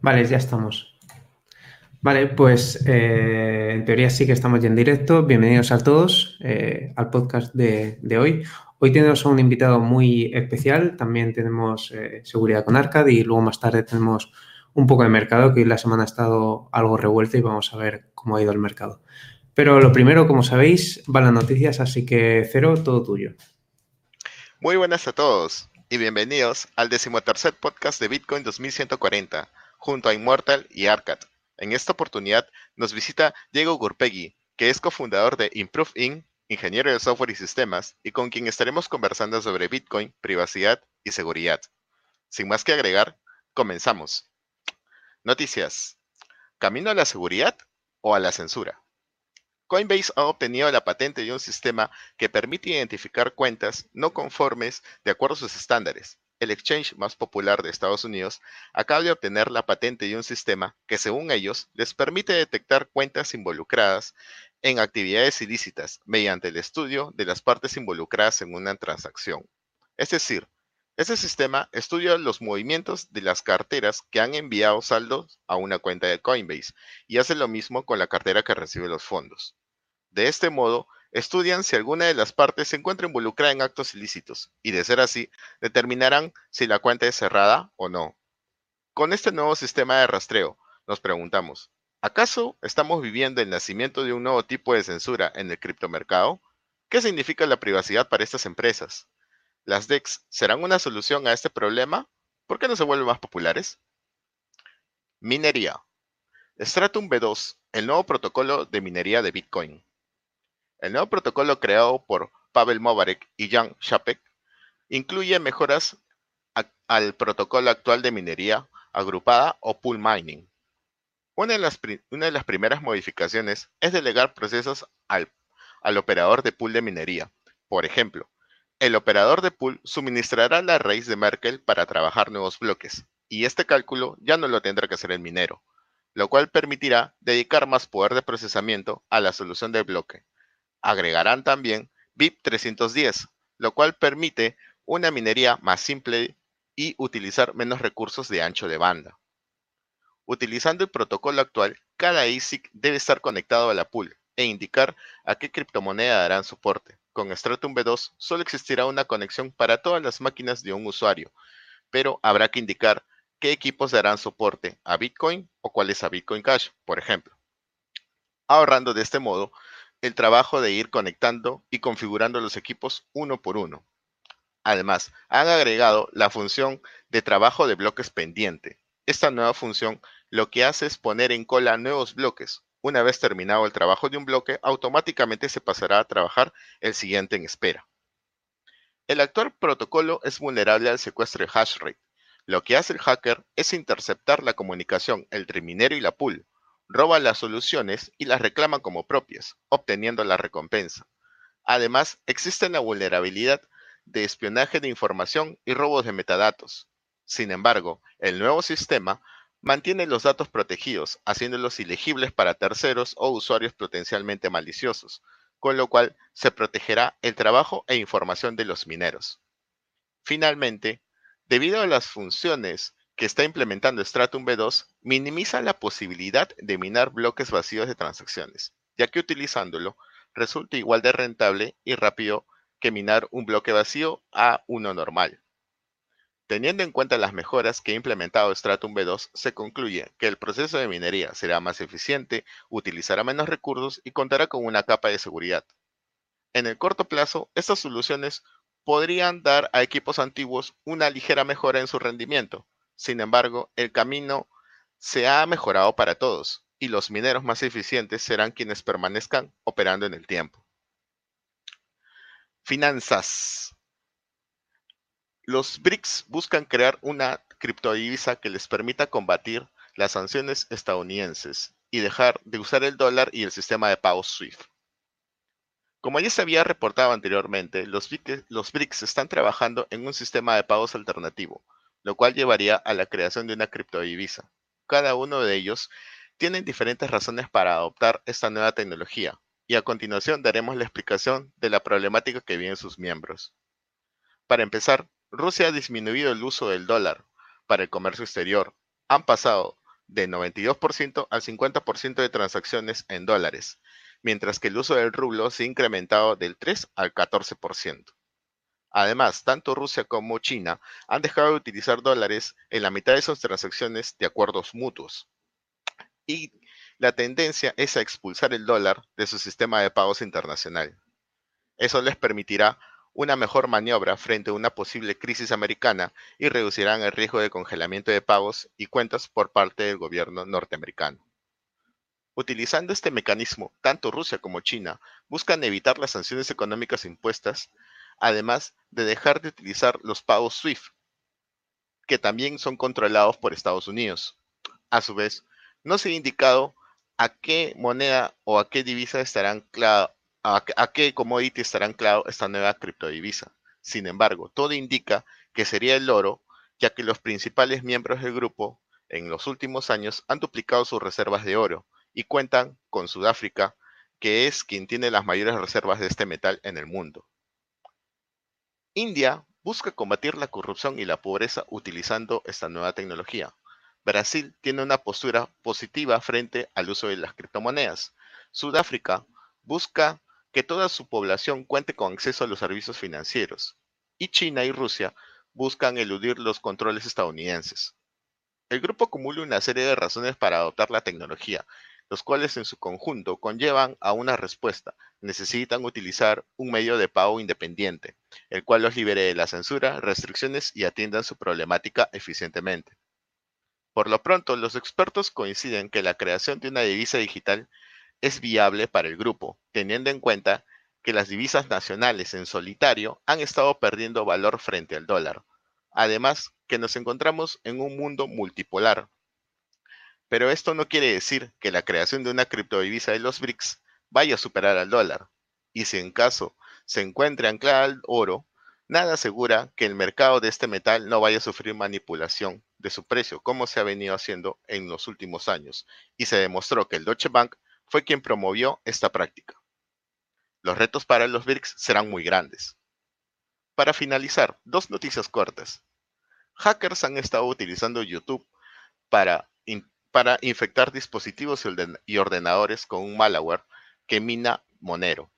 Vale, ya estamos. Vale, pues eh, en teoría sí que estamos ya en directo. Bienvenidos a todos eh, al podcast de, de hoy. Hoy tenemos a un invitado muy especial. También tenemos eh, seguridad con Arcad y luego más tarde tenemos un poco de mercado, que hoy la semana ha estado algo revuelta y vamos a ver cómo ha ido el mercado. Pero lo primero, como sabéis, van las noticias, así que Cero, todo tuyo. Muy buenas a todos y bienvenidos al decimotercer podcast de Bitcoin 2140 junto a Immortal y Arcad. En esta oportunidad nos visita Diego Gurpegui, que es cofundador de Improve Inc., ingeniero de software y sistemas, y con quien estaremos conversando sobre Bitcoin, privacidad y seguridad. Sin más que agregar, comenzamos. Noticias. ¿Camino a la seguridad o a la censura? Coinbase ha obtenido la patente de un sistema que permite identificar cuentas no conformes de acuerdo a sus estándares. El exchange más popular de Estados Unidos acaba de obtener la patente de un sistema que, según ellos, les permite detectar cuentas involucradas en actividades ilícitas mediante el estudio de las partes involucradas en una transacción. Es decir, este sistema estudia los movimientos de las carteras que han enviado saldos a una cuenta de Coinbase y hace lo mismo con la cartera que recibe los fondos. De este modo, estudian si alguna de las partes se encuentra involucrada en actos ilícitos y, de ser así, determinarán si la cuenta es cerrada o no. Con este nuevo sistema de rastreo, nos preguntamos, ¿acaso estamos viviendo el nacimiento de un nuevo tipo de censura en el criptomercado? ¿Qué significa la privacidad para estas empresas? ¿Las DEX serán una solución a este problema? ¿Por qué no se vuelven más populares? Minería. Stratum B2, el nuevo protocolo de minería de Bitcoin. El nuevo protocolo creado por Pavel Mobarek y Jan Shapek incluye mejoras al protocolo actual de minería agrupada o pool mining. Una de, las, una de las primeras modificaciones es delegar procesos al, al operador de pool de minería. Por ejemplo, el operador de pool suministrará la raíz de Merkel para trabajar nuevos bloques, y este cálculo ya no lo tendrá que hacer el minero, lo cual permitirá dedicar más poder de procesamiento a la solución del bloque. Agregarán también BIP 310, lo cual permite una minería más simple y utilizar menos recursos de ancho de banda. Utilizando el protocolo actual, cada ASIC debe estar conectado a la pool e indicar a qué criptomoneda darán soporte. Con Stratum V2 solo existirá una conexión para todas las máquinas de un usuario, pero habrá que indicar qué equipos darán soporte a Bitcoin o cuál es a Bitcoin Cash, por ejemplo. Ahorrando de este modo el trabajo de ir conectando y configurando los equipos uno por uno. Además, han agregado la función de trabajo de bloques pendiente. Esta nueva función lo que hace es poner en cola nuevos bloques, una vez terminado el trabajo de un bloque, automáticamente se pasará a trabajar el siguiente en espera. El actual protocolo es vulnerable al secuestro de hashrate. Lo que hace el hacker es interceptar la comunicación entre minero y la pool, roba las soluciones y las reclama como propias, obteniendo la recompensa. Además, existe la vulnerabilidad de espionaje de información y robos de metadatos. Sin embargo, el nuevo sistema Mantiene los datos protegidos, haciéndolos ilegibles para terceros o usuarios potencialmente maliciosos, con lo cual se protegerá el trabajo e información de los mineros. Finalmente, debido a las funciones que está implementando Stratum V2, minimiza la posibilidad de minar bloques vacíos de transacciones, ya que utilizándolo resulta igual de rentable y rápido que minar un bloque vacío a uno normal. Teniendo en cuenta las mejoras que ha implementado Stratum V2, se concluye que el proceso de minería será más eficiente, utilizará menos recursos y contará con una capa de seguridad. En el corto plazo, estas soluciones podrían dar a equipos antiguos una ligera mejora en su rendimiento. Sin embargo, el camino se ha mejorado para todos y los mineros más eficientes serán quienes permanezcan operando en el tiempo. Finanzas. Los BRICS buscan crear una criptodivisa que les permita combatir las sanciones estadounidenses y dejar de usar el dólar y el sistema de pagos SWIFT. Como ya se había reportado anteriormente, los BRICS están trabajando en un sistema de pagos alternativo, lo cual llevaría a la creación de una criptodivisa. Cada uno de ellos tiene diferentes razones para adoptar esta nueva tecnología, y a continuación daremos la explicación de la problemática que viven sus miembros. Para empezar, Rusia ha disminuido el uso del dólar para el comercio exterior. Han pasado de 92% al 50% de transacciones en dólares, mientras que el uso del rublo se ha incrementado del 3 al 14%. Además, tanto Rusia como China han dejado de utilizar dólares en la mitad de sus transacciones de acuerdos mutuos. Y la tendencia es a expulsar el dólar de su sistema de pagos internacional. Eso les permitirá una mejor maniobra frente a una posible crisis americana y reducirán el riesgo de congelamiento de pagos y cuentas por parte del gobierno norteamericano. Utilizando este mecanismo, tanto Rusia como China buscan evitar las sanciones económicas impuestas, además de dejar de utilizar los pagos SWIFT, que también son controlados por Estados Unidos. A su vez, no se ha indicado a qué moneda o a qué divisa estarán a, qué commodity estará anclado esta nueva criptodivisa. Sin embargo, todo indica que sería el oro, ya que los principales miembros del grupo en los últimos años han duplicado sus reservas de oro y cuentan con Sudáfrica, que es quien tiene las mayores reservas de este metal en el mundo. India busca combatir la corrupción y la pobreza utilizando esta nueva tecnología. Brasil tiene una postura positiva frente al uso de las criptomonedas. Sudáfrica busca que toda su población cuente con acceso a los servicios financieros, y China y Rusia buscan eludir los controles estadounidenses. El grupo acumula una serie de razones para adoptar la tecnología, los cuales en su conjunto conllevan a una respuesta. Necesitan utilizar un medio de pago independiente, el cual los libere de la censura, restricciones y atiendan su problemática eficientemente. Por lo pronto, los expertos coinciden que la creación de una divisa digital es viable para el grupo, teniendo en cuenta que las divisas nacionales en solitario han estado perdiendo valor frente al dólar. Además, que nos encontramos en un mundo multipolar. Pero esto no quiere decir que la creación de una criptodivisa de los BRICS vaya a superar al dólar. Y si en caso se encuentre anclada al oro, nada asegura que el mercado de este metal no vaya a sufrir manipulación de su precio, como se ha venido haciendo en los últimos años. Y se demostró que el Deutsche Bank fue quien promovió esta práctica. Los retos para los BRICS serán muy grandes. Para finalizar, dos noticias cortas. Hackers han estado utilizando YouTube para, infectar dispositivos y ordenadores con un malware que mina Monero.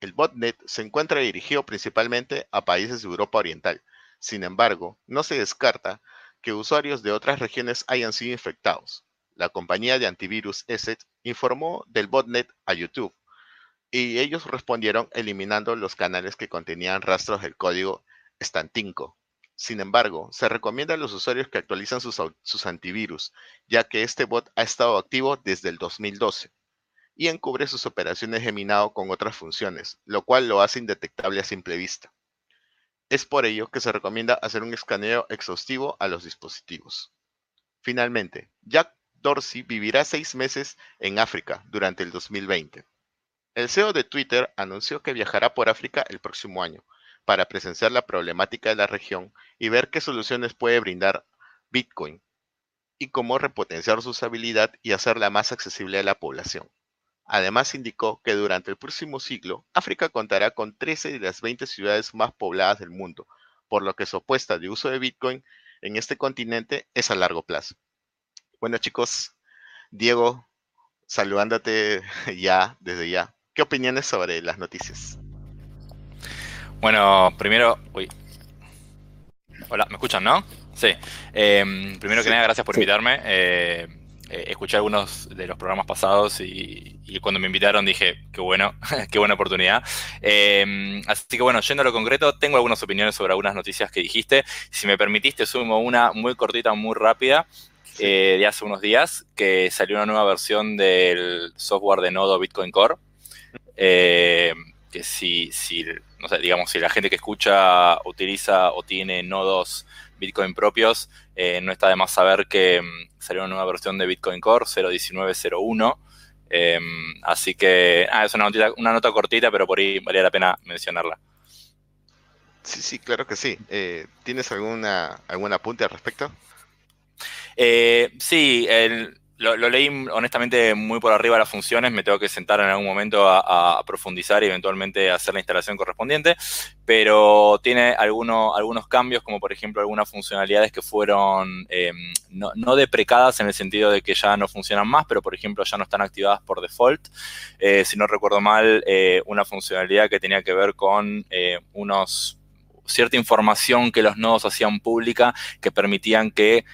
El botnet se encuentra dirigido principalmente a países de Europa Oriental. Sin embargo, no se descarta que usuarios de otras regiones hayan sido infectados la compañía de antivirus ESET informó del botnet a YouTube y ellos respondieron eliminando los canales que contenían rastros del código Stantinko. Sin embargo, se recomienda a los usuarios que actualizan sus, antivirus, ya que este bot ha estado activo desde el 2012 y encubre sus operaciones de con otras funciones, lo cual lo hace indetectable a simple vista. Es por ello que se recomienda hacer un escaneo exhaustivo a los dispositivos. Finalmente, Jack Dorsey vivirá seis meses en África durante el 2020. El CEO de Twitter anunció que viajará por África el próximo año para presenciar la problemática de la región y ver qué soluciones puede brindar Bitcoin y cómo repotenciar su usabilidad y hacerla más accesible a la población. Además indicó que durante el próximo siglo África contará con 13 de las 20 ciudades más pobladas del mundo, por lo que su apuesta de uso de Bitcoin en este continente es a largo plazo. Bueno, chicos, Diego, saludándote ya, desde ya. ¿Qué opiniones sobre las noticias? Bueno, primero, uy. Hola, ¿me escuchan, no? Sí. Em, primero que nada, gracias por invitarme. Eh, eh, escuché algunos de los programas pasados y, cuando me invitaron dije, qué bueno, qué buena oportunidad. Em, así que bueno, yendo a lo concreto, tengo algunas opiniones sobre algunas noticias que dijiste. Si me permitiste, sumo una muy cortita, muy rápida, eh, de hace unos días que salió una nueva versión del software de nodo Bitcoin Core. Eh, que si, si, no sé, digamos, si la gente que escucha utiliza o tiene nodos Bitcoin propios, eh, no está de más saber que mm, salió una nueva versión de Bitcoin Core 0.19.01. así que ah, es una, una nota cortita, pero por ahí valía la pena mencionarla. Sí, sí, claro que sí. ¿Tienes alguna, algún apunte al respecto? Eh, sí, lo, leí honestamente muy por arriba las funciones, me tengo que sentar en algún momento a, profundizar y eventualmente hacer la instalación correspondiente, pero tiene algunos, algunos cambios, como por ejemplo algunas funcionalidades que fueron em, no, deprecadas en el sentido de que ya no funcionan más, pero por ejemplo ya no están activadas por default. Eh, si no recuerdo mal, eh, una funcionalidad que tenía que ver con unos cierta información que los nodos hacían pública que permitían que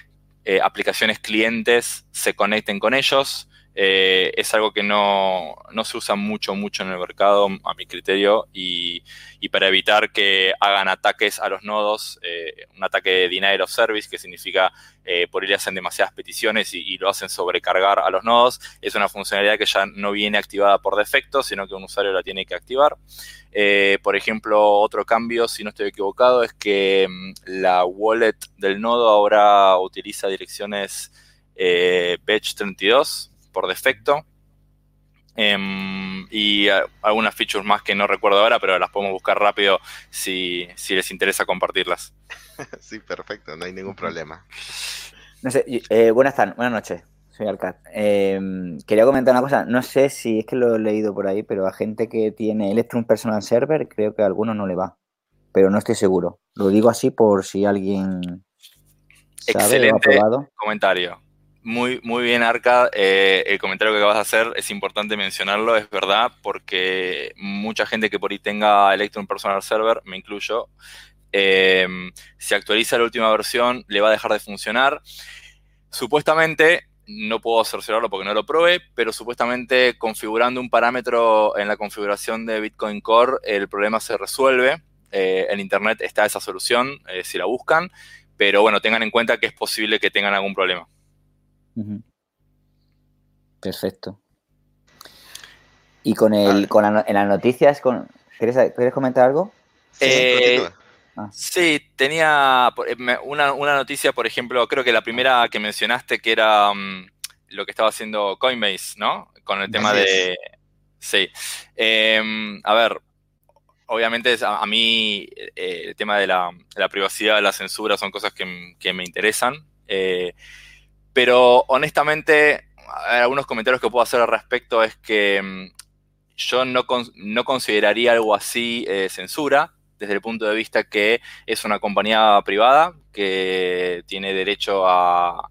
eh, aplicaciones clientes se conecten con ellos. Eh, es algo que no, se usa mucho, mucho en el mercado, a mi criterio, y, para evitar que hagan ataques a los nodos, eh, un ataque de denial of service, que significa por ir hacen demasiadas peticiones y, lo hacen sobrecargar a los nodos, es una funcionalidad que ya no viene activada por defecto, sino que un usuario la tiene que activar. Eh, por ejemplo, otro cambio, si no estoy equivocado, es que mm, la wallet del nodo ahora utiliza direcciones eh, 32 por defecto. Em, y algunas features más que no recuerdo ahora, pero las podemos buscar rápido si, les interesa compartirlas. Sí, perfecto, no hay ningún problema. No sé, eh, buenas tardes, buenas noches soy Alcat. Em, quería comentar una cosa, no sé si es que lo he leído por ahí, pero a gente que tiene Electrum Personal Server, creo que a algunos no le va, pero no estoy seguro. Lo digo así por si alguien sabe Excelente o ha probado. comentario. Muy, muy bien, Arca. Eh, el comentario que acabas de hacer es importante mencionarlo, es verdad, porque mucha gente que por ahí tenga Electrum Personal Server, me incluyo, em, si actualiza la última versión, le va a dejar de funcionar. Supuestamente, no puedo cerciorarlo porque no lo probé, pero supuestamente configurando un parámetro en la configuración de Bitcoin Core, el problema se resuelve. Eh, en Internet está esa solución, eh, si la buscan, pero bueno, tengan en cuenta que es posible que tengan algún problema. Perfecto. Y con el, con en las noticias, con, ¿quieres, comentar algo? Eh, Ah. Sí, tenía eh, una, noticia, por ejemplo, creo que la primera que mencionaste, que era mm, lo que estaba haciendo Coinbase, ¿no? Con el tema de... Sí. Em, a ver, obviamente a, mí eh, el tema de la, privacidad, la censura son cosas que, me interesan. Eh, pero honestamente, algunos comentarios que puedo hacer al respecto es que mm, yo no, no consideraría algo así censura desde el punto de vista que es una compañía privada que tiene derecho a,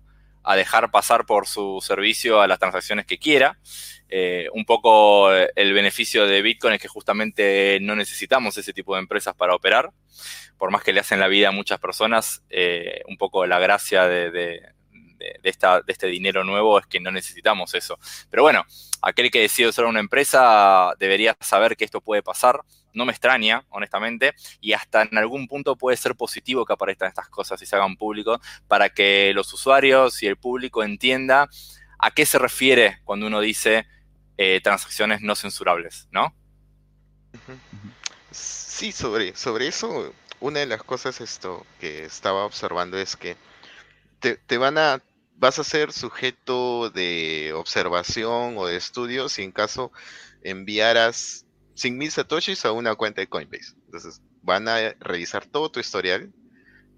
dejar pasar por su servicio a las transacciones que quiera. Eh, un poco el beneficio de Bitcoin es que justamente no necesitamos ese tipo de empresas para operar, por más que le hacen la vida a muchas personas, eh, un poco la gracia de, esta, de este dinero nuevo es que no necesitamos eso. Pero bueno, aquel que decide usar una empresa debería saber que esto puede pasar no me extraña, honestamente, y hasta en algún punto puede ser positivo que aparezcan estas cosas y se hagan público para que los usuarios y el público entienda a qué se refiere cuando uno dice eh, transacciones no censurables, ¿no? Sí, sobre, sobre eso, una de las cosas esto que estaba observando es que te, te van a vas a ser sujeto de observación o de estudio si en caso enviaras mil satoshis a una cuenta de Coinbase. Entonces, van a revisar todo tu historial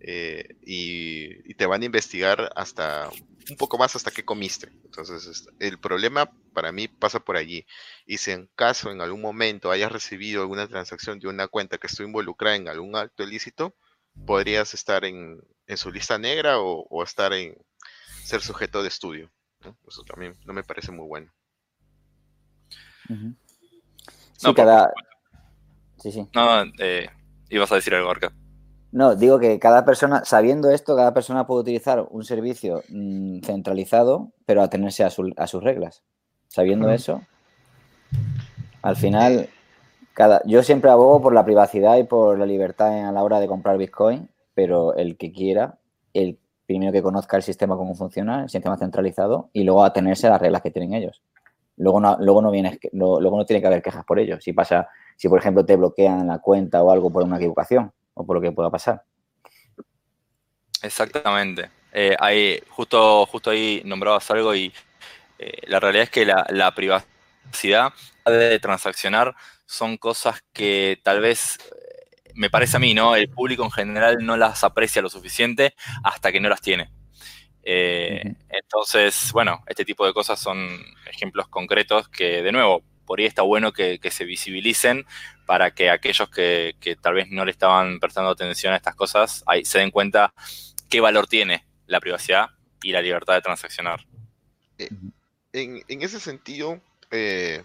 eh, y, te van a investigar hasta un poco más hasta qué comiste. Entonces, el problema para mí pasa por allí. Y si en caso en algún momento hayas recibido alguna transacción de una cuenta que estuvo involucrada en algún acto ilícito, podrías estar en, su lista negra o, estar en ser sujeto de estudio. Eso también no me parece muy bueno. Sí, cada... Sí, sí. No, eh, ibas a decir algo, Arca. No, digo que cada persona, sabiendo esto, cada persona puede utilizar un servicio mm, centralizado, pero atenerse a, a sus reglas. Sabiendo eso, al final, cada, yo siempre abogo por la privacidad y por la libertad a la hora de comprar Bitcoin, pero el que quiera, el primero que conozca el sistema, cómo funciona, el sistema centralizado, y luego atenerse a las reglas que tienen ellos luego no, luego no viene, luego no tiene que haber quejas por ello. Si pasa, si por ejemplo te bloquean la cuenta o algo por una equivocación o por lo que pueda pasar. Exactamente. Eh, justo, justo ahí nombrabas algo y eh, la realidad es que la, privacidad de transaccionar son cosas que tal vez me parece a mí, ¿no? El público en general no las aprecia lo suficiente hasta que no las tiene. Eh, entonces, bueno, este tipo de cosas son ejemplos concretos que, de nuevo, por ahí está bueno que, se visibilicen para que aquellos que, tal vez no le estaban prestando atención a estas cosas ahí se den cuenta qué valor tiene la privacidad y la libertad de transaccionar. Eh, en, ese sentido, eh,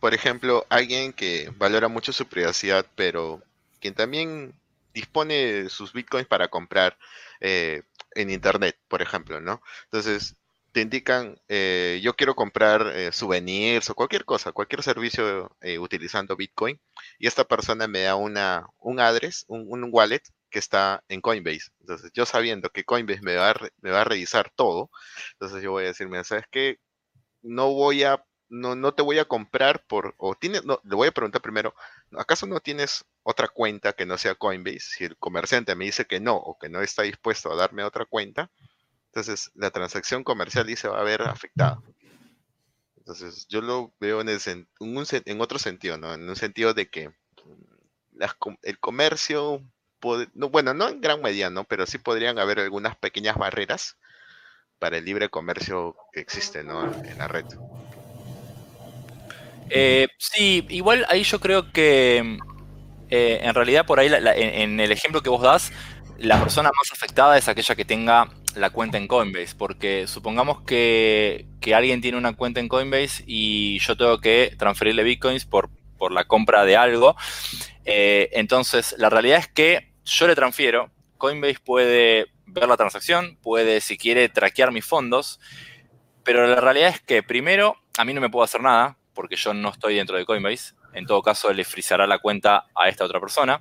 por ejemplo, alguien que valora mucho su privacidad, pero quien también dispone sus bitcoins para comprar eh, en internet, por ejemplo, ¿no? Entonces, te indican, eh, yo quiero comprar eh, souvenirs o cualquier cosa, cualquier servicio utilizando bitcoin, y esta persona me da una, un address, un, wallet que está en Coinbase. Entonces, yo sabiendo que Coinbase me va a, me va a revisar todo, entonces yo voy a decirme, ¿sabes qué? No voy a no, no te voy a comprar por, o tienes, no, le voy a preguntar primero, ¿acaso no tienes otra cuenta que no sea Coinbase? Si el comerciante me dice que no, o que no está dispuesto a darme otra cuenta, entonces la transacción comercial se va a ver afectada. Entonces yo lo veo en, en otro sentido, ¿no? En un sentido de que el comercio, bueno, no en gran medida, ¿no? Pero sí podrían haber algunas pequeñas barreras para el libre comercio que existe, ¿no? En la red. Eh, sí, igual ahí yo creo que eh, en realidad por ahí en, el ejemplo que vos das, la persona más afectada es aquella que tenga la cuenta en Coinbase, porque supongamos que, alguien tiene una cuenta en Coinbase y yo tengo que transferirle bitcoins por, por la compra de algo. Eh, entonces, la realidad es que yo le transfiero, Coinbase puede ver la transacción, puede, si quiere, traquear mis fondos, pero la realidad es que primero, a mí no me puedo hacer nada, porque yo no estoy dentro de Coinbase. En todo caso, le frizará la cuenta a esta otra persona.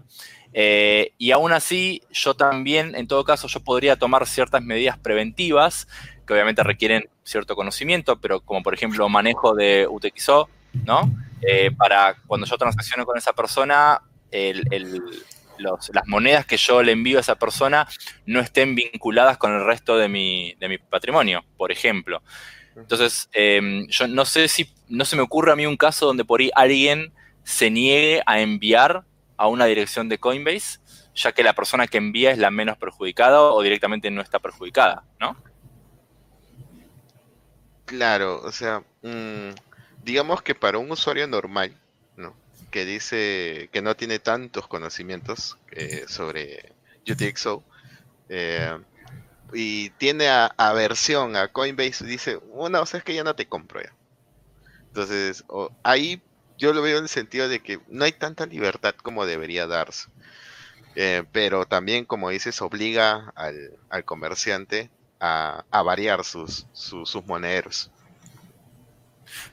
Eh, y aún así, yo también, en todo caso, yo podría tomar ciertas medidas preventivas que obviamente requieren cierto conocimiento, pero como por ejemplo manejo de UTXO, ¿no? Eh, para cuando yo transacciono con esa persona, las monedas que yo le envío a esa persona no estén vinculadas con el resto de mi, de mi patrimonio, por ejemplo. Entonces, em, yo no sé si, no se me ocurre a mí un caso donde por ahí alguien se niegue a enviar a una dirección de Coinbase, ya que la persona que envía es la menos perjudicada o directamente no está perjudicada, ¿no? Claro, o sea, mm, digamos que para un usuario normal, ¿no? Que dice que no tiene tantos conocimientos eh, sobre UTXO, eh, y tiene aversión a Coinbase dice, una, o sea, es que ya no te compro ya. Entonces, ahí yo lo veo en el sentido de que no hay tanta libertad como debería darse. Eh, pero también, como dices, obliga al, comerciante a, variar sus, sus, sus monederos.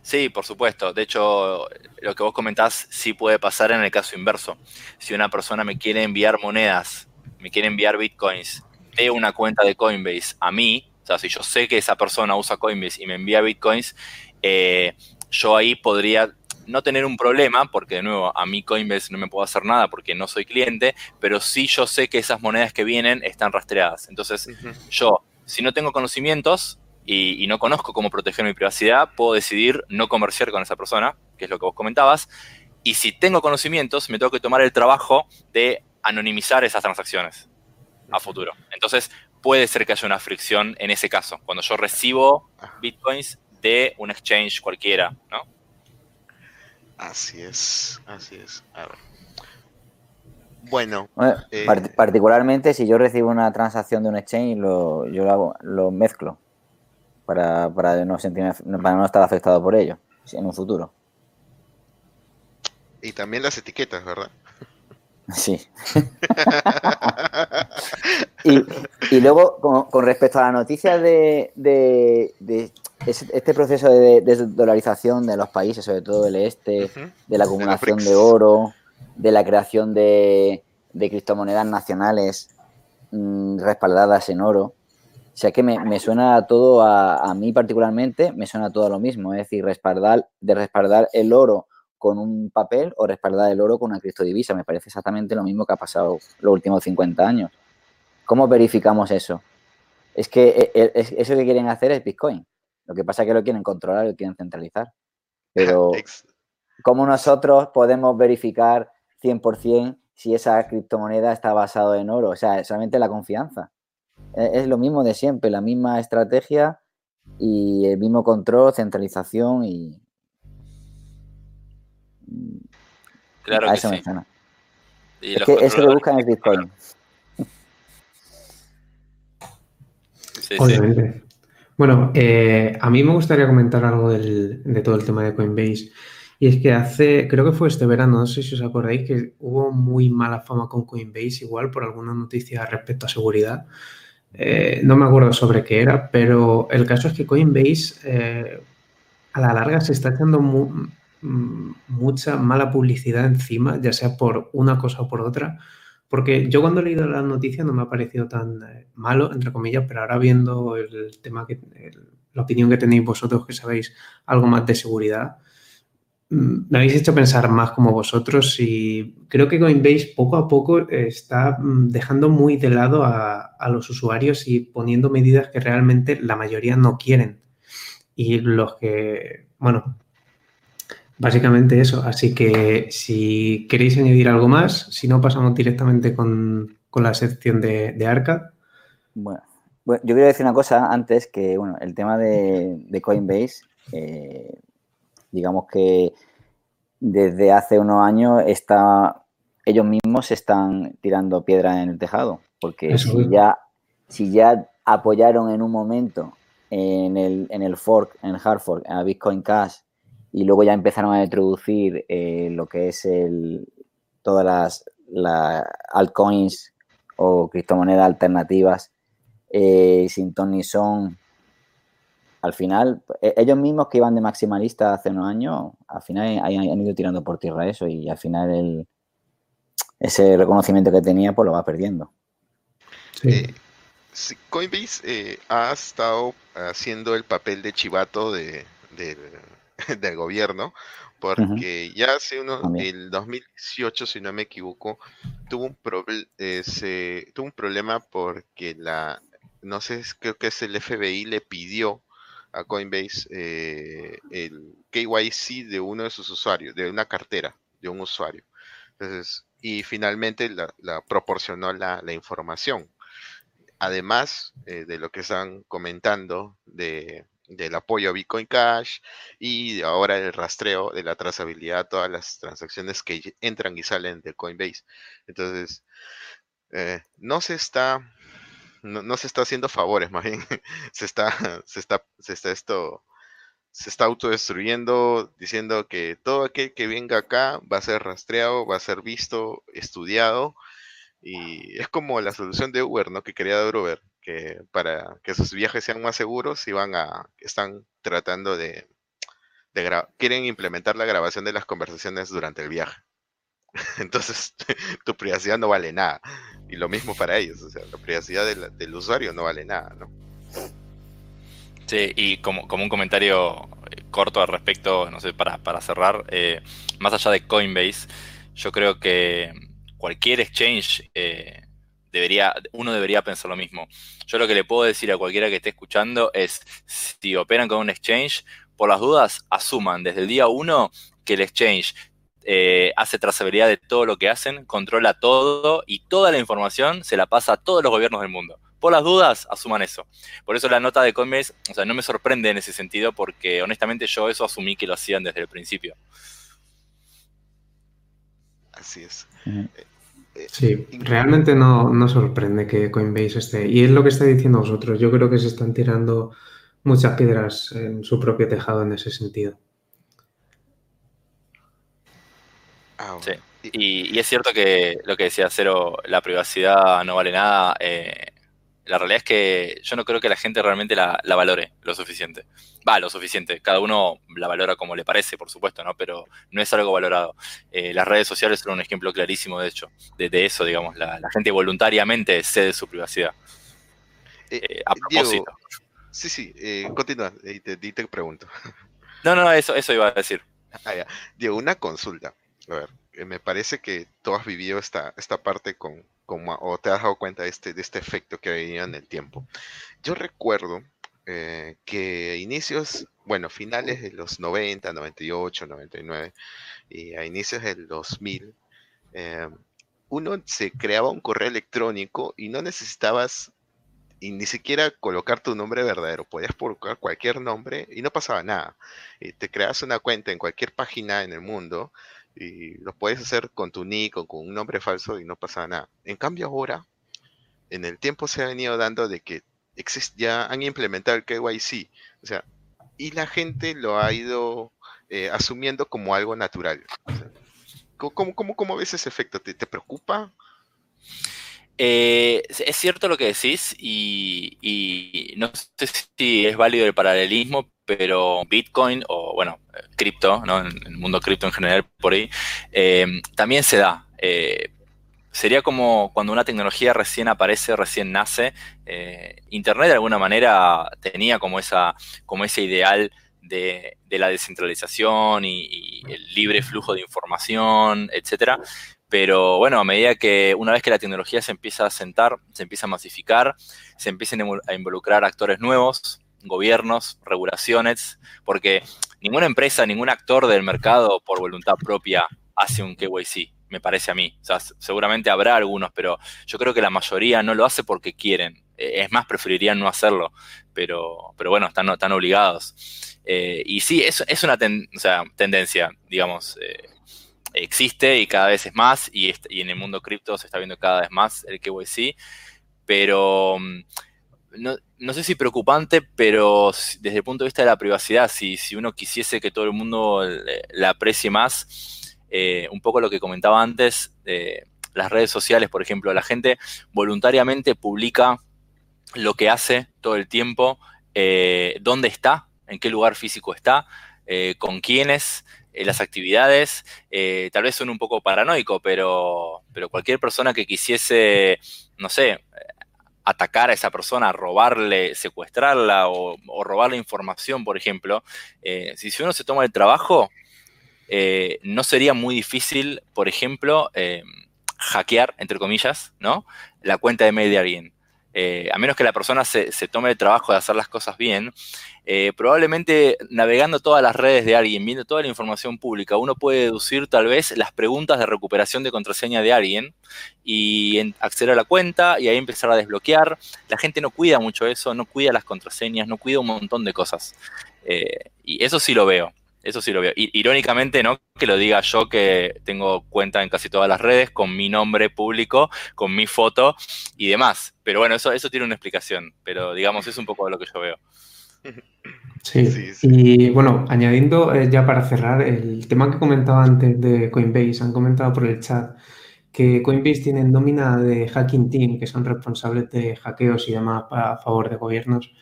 Sí, por supuesto. De hecho, lo que vos comentás sí puede pasar en el caso inverso. Si una persona me quiere enviar monedas, me quiere enviar bitcoins de una cuenta de Coinbase a mí, o sea, si yo sé que esa persona usa Coinbase y me envía bitcoins, eh, yo ahí podría no tener un problema, porque de nuevo, a mí Coinbase no me puedo hacer nada porque no soy cliente, pero sí yo sé que esas monedas que vienen están rastreadas. Entonces, yo, si no tengo conocimientos y, y, no conozco cómo proteger mi privacidad, puedo decidir no comerciar con esa persona, que es lo que vos comentabas. Y si tengo conocimientos, me tengo que tomar el trabajo de anonimizar esas transacciones a futuro. Entonces, puede ser que haya una fricción en ese caso, cuando yo recibo bitcoins de un exchange cualquiera, ¿no? Así es, así es. A ver. Bueno. Eh, particularmente si yo recibo una transacción de un exchange, lo, yo lo, hago, lo mezclo para, para, no para no estar afectado por ello en un futuro. Y también las etiquetas, ¿verdad? Sí. y, luego, con, respecto a la noticia de, este proceso de desdolarización de los países, sobre todo del este, de la acumulación de, oro, de la creación de, criptomonedas nacionales mm, respaldadas en oro. O sea que me, suena todo a, a, mí particularmente, me suena todo a lo mismo, es decir, respaldar, de respaldar el oro con un papel o respaldar el oro con una criptodivisa. Me parece exactamente lo mismo que ha pasado los últimos 50 años. ¿Cómo verificamos eso? Es que e, e, eso que quieren hacer es Bitcoin. Lo que pasa es que lo quieren controlar, lo quieren centralizar. Pero, ¿cómo nosotros podemos verificar 100% si esa criptomoneda está basada en oro? O sea, solamente la confianza. e-, es lo mismo de siempre, la misma estrategia y el mismo control, centralización y... Claro a que eso me sí. suena. Y Es que eso controladores- buscan es Bitcoin. Sí, sí. Obviamente. Bueno, eh, a mí me gustaría comentar algo del- de todo el tema de Coinbase. Y es que hace, creo que fue este verano, no sé si os acordáis, que hubo muy mala fama con Coinbase, igual por alguna noticia respecto a seguridad. Eh, no me acuerdo sobre qué era, pero el caso es que Coinbase eh, a la larga se está echando mu- mm, mucha mala publicidad encima, ya sea por una cosa o por otra. Porque yo cuando he leído la noticia no me ha parecido tan eh, malo, entre comillas, pero ahora viendo el tema que, la opinión que tenéis vosotros, que sabéis algo más de seguridad, mm, me habéis hecho pensar más como vosotros y creo que Coinbase poco a poco está mm, dejando muy de lado a, a los usuarios y poniendo medidas que realmente la mayoría no quieren. Y los que, bueno, Básicamente eso. Así que si queréis añadir algo más, si no, pasamos directamente con, con la sección de, de Arca. Bueno, bueno, yo quiero decir una cosa antes, que bueno, el tema de, de Coinbase, eh, digamos que desde hace unos años está, ellos mismos se están tirando piedra en el tejado, porque Eso si ya, si ya apoyaron en un momento en el, en el fork, en el hard fork, a Bitcoin Cash, y luego ya empezaron a introducir eh, lo que es el, todas las, las altcoins o criptomonedas alternativas eh, sin ton ni son. Al final, e- ellos mismos que iban de maximalistas hace unos años, al final han, han ido tirando por tierra eso y al final el, ese reconocimiento que tenía pues lo va perdiendo. Sí. Eh, Coinbase eh, ha estado haciendo el papel de chivato de, del gobierno, porque ya hace unos, También. el 2018, si no me equivoco, tuvo un, eh, se- tuvo un problema porque la, no sé, creo que es el FBI le pidió a Coinbase eh, el KYC de uno de sus usuarios, de una cartera de un usuario. Entonces, y finalmente la, la proporcionó la, la información. Además eh, de lo que están comentando de, del apoyo a Bitcoin Cash y ahora el rastreo de la trazabilidad a todas las transacciones que entran y salen de Coinbase. Entonces, eh, no se está no, no se está haciendo favores, más bien se está, se está, se está esto, se está autodestruyendo, diciendo que todo aquel que venga acá va a ser rastreado, va a ser visto, estudiado, y es como la solución de Uber, ¿no? Que quería dar Uber, que para que sus viajes sean más seguros, iban a, están tratando de, quieren implementar la grabación de las conversaciones durante el viaje. Entonces, tu privacidad no vale nada. Y lo mismo para ellos, o sea, la privacidad del, del usuario no vale nada, ¿no? Sí, y como, como un comentario eh, corto al respecto, no sé, para, para cerrar, eh, más allá de Coinbase, yo creo que cualquier exchange eh, debería, uno debería pensar lo mismo. Yo lo que le puedo decir a cualquiera que esté escuchando es, si operan con un exchange, por las dudas, asuman desde el día uno que el exchange eh, hace trazabilidad de todo lo que hacen, controla todo y toda la información se la pasa a todos los gobiernos del mundo. Por las dudas, asuman eso. Por eso la nota de Coinbase, o sea, no me sorprende en ese sentido porque honestamente yo eso asumí que lo hacían desde el principio. Así es. Sí, inclu- realmente no, no sorprende que Coinbase esté. Y es lo que está diciendo vosotros. Yo creo que se están tirando muchas piedras en su propio tejado en ese sentido. ah, Sí. y es cierto que lo que decía Cero, la privacidad no vale nada. eh, la realidad es que yo no creo que la gente realmente la, la valore lo suficiente. Va, lo suficiente. Cada uno la valora como le parece, por supuesto, ¿no? Pero no es algo valorado. Eh, las redes sociales son un ejemplo clarísimo, de hecho, de, de eso, digamos. La, la gente voluntariamente cede su privacidad. Eh, Eh, a Diego, propósito. sí, sí, eh, continúa, y te, y te pregunto. No, no, eso, eso iba a decir. Ah, ya. Diego, una consulta. A ver, me parece que tú has vivido esta, esta parte con, con ma- o te has dado cuenta de este, de este efecto que venido en el tiempo. Yo recuerdo eh, que inicios, bueno, finales de los 90, 98, 99 y a inicios del 2000, eh, uno se creaba un correo electrónico y no necesitabas y ni siquiera colocar tu nombre verdadero, podías colocar cualquier nombre y no pasaba nada. Y te creas una cuenta en cualquier página en el mundo y lo puedes hacer con tu nick o con un nombre falso y no pasa nada. En cambio ahora, en el tiempo se ha venido dando de que ya han implementado el KYC, o sea, y la gente lo ha ido eh, asumiendo como algo natural. ¿cómo, cómo, ves ese efecto? ¿Te, te preocupa? Eh, es cierto lo que decís y, no sé si es válido el paralelismo, pero Bitcoin o, bueno, cripto, ¿no? en el mundo cripto en general por ahí, eh, también se da. Eh, sería como cuando una tecnología recién aparece, recién nace. Internet de alguna manera tenía como, esa, como ese ideal de, la descentralización y, y, el libre flujo de información, etcétera. Pero bueno, a medida que una vez que la tecnología se empieza a sentar, se empieza a masificar, se empiezan a involucrar actores nuevos, gobiernos, regulaciones, porque ninguna empresa, ningún actor del mercado por voluntad propia hace un KYC, me parece a mí. O sea, seguramente habrá algunos, pero yo creo que la mayoría no lo hace porque quieren. Eh, es más, preferirían no hacerlo, pero, pero bueno, están, están obligados. Eh, y sí, es, es una tendencia, digamos. Eh, existe y cada vez es más, y, en el mundo cripto se está viendo cada vez más el KYC, pero mm, no, sé si preocupante, pero desde el punto de vista de la privacidad, si, si uno quisiese que todo el mundo la aprecie más, eh, un poco lo que comentaba antes, las redes sociales, por ejemplo, la gente voluntariamente publica lo que hace todo el tiempo, eh, dónde está, en qué lugar físico está, eh, con quiénes, eh, las actividades, eh, tal vez son un poco paranoico, pero, pero cualquier persona que quisiese, no sé, atacar a esa persona, robarle, secuestrarla o, robarle información, por ejemplo, eh, si uno se toma el trabajo, no sería muy difícil, por ejemplo, hackear, entre comillas, ¿no? La cuenta de mail de alguien. Eh, a menos que la persona se, tome el trabajo de hacer las cosas bien, eh, probablemente navegando todas las redes de alguien, viendo toda la información pública, uno puede deducir tal vez las preguntas de recuperación de contraseña de alguien y acceder a la cuenta y ahí empezar a desbloquear. La gente no cuida mucho eso, no cuida las contraseñas, no cuida un montón de cosas. Eh, y eso sí lo veo. Eso sí lo veo. Irónicamente, ¿no? Que lo diga yo que tengo cuenta en casi todas las redes con mi nombre público, con mi foto y demás. Pero bueno, eso, eso tiene una explicación. Pero digamos, es un poco de lo que yo veo. Sí, y bueno, añadiendo eh, ya para cerrar el tema que comentaba antes de Coinbase, han comentado por el chat que Coinbase tiene nómina de Hacking Team, que son responsables de hackeos y demás a favor de gobiernos.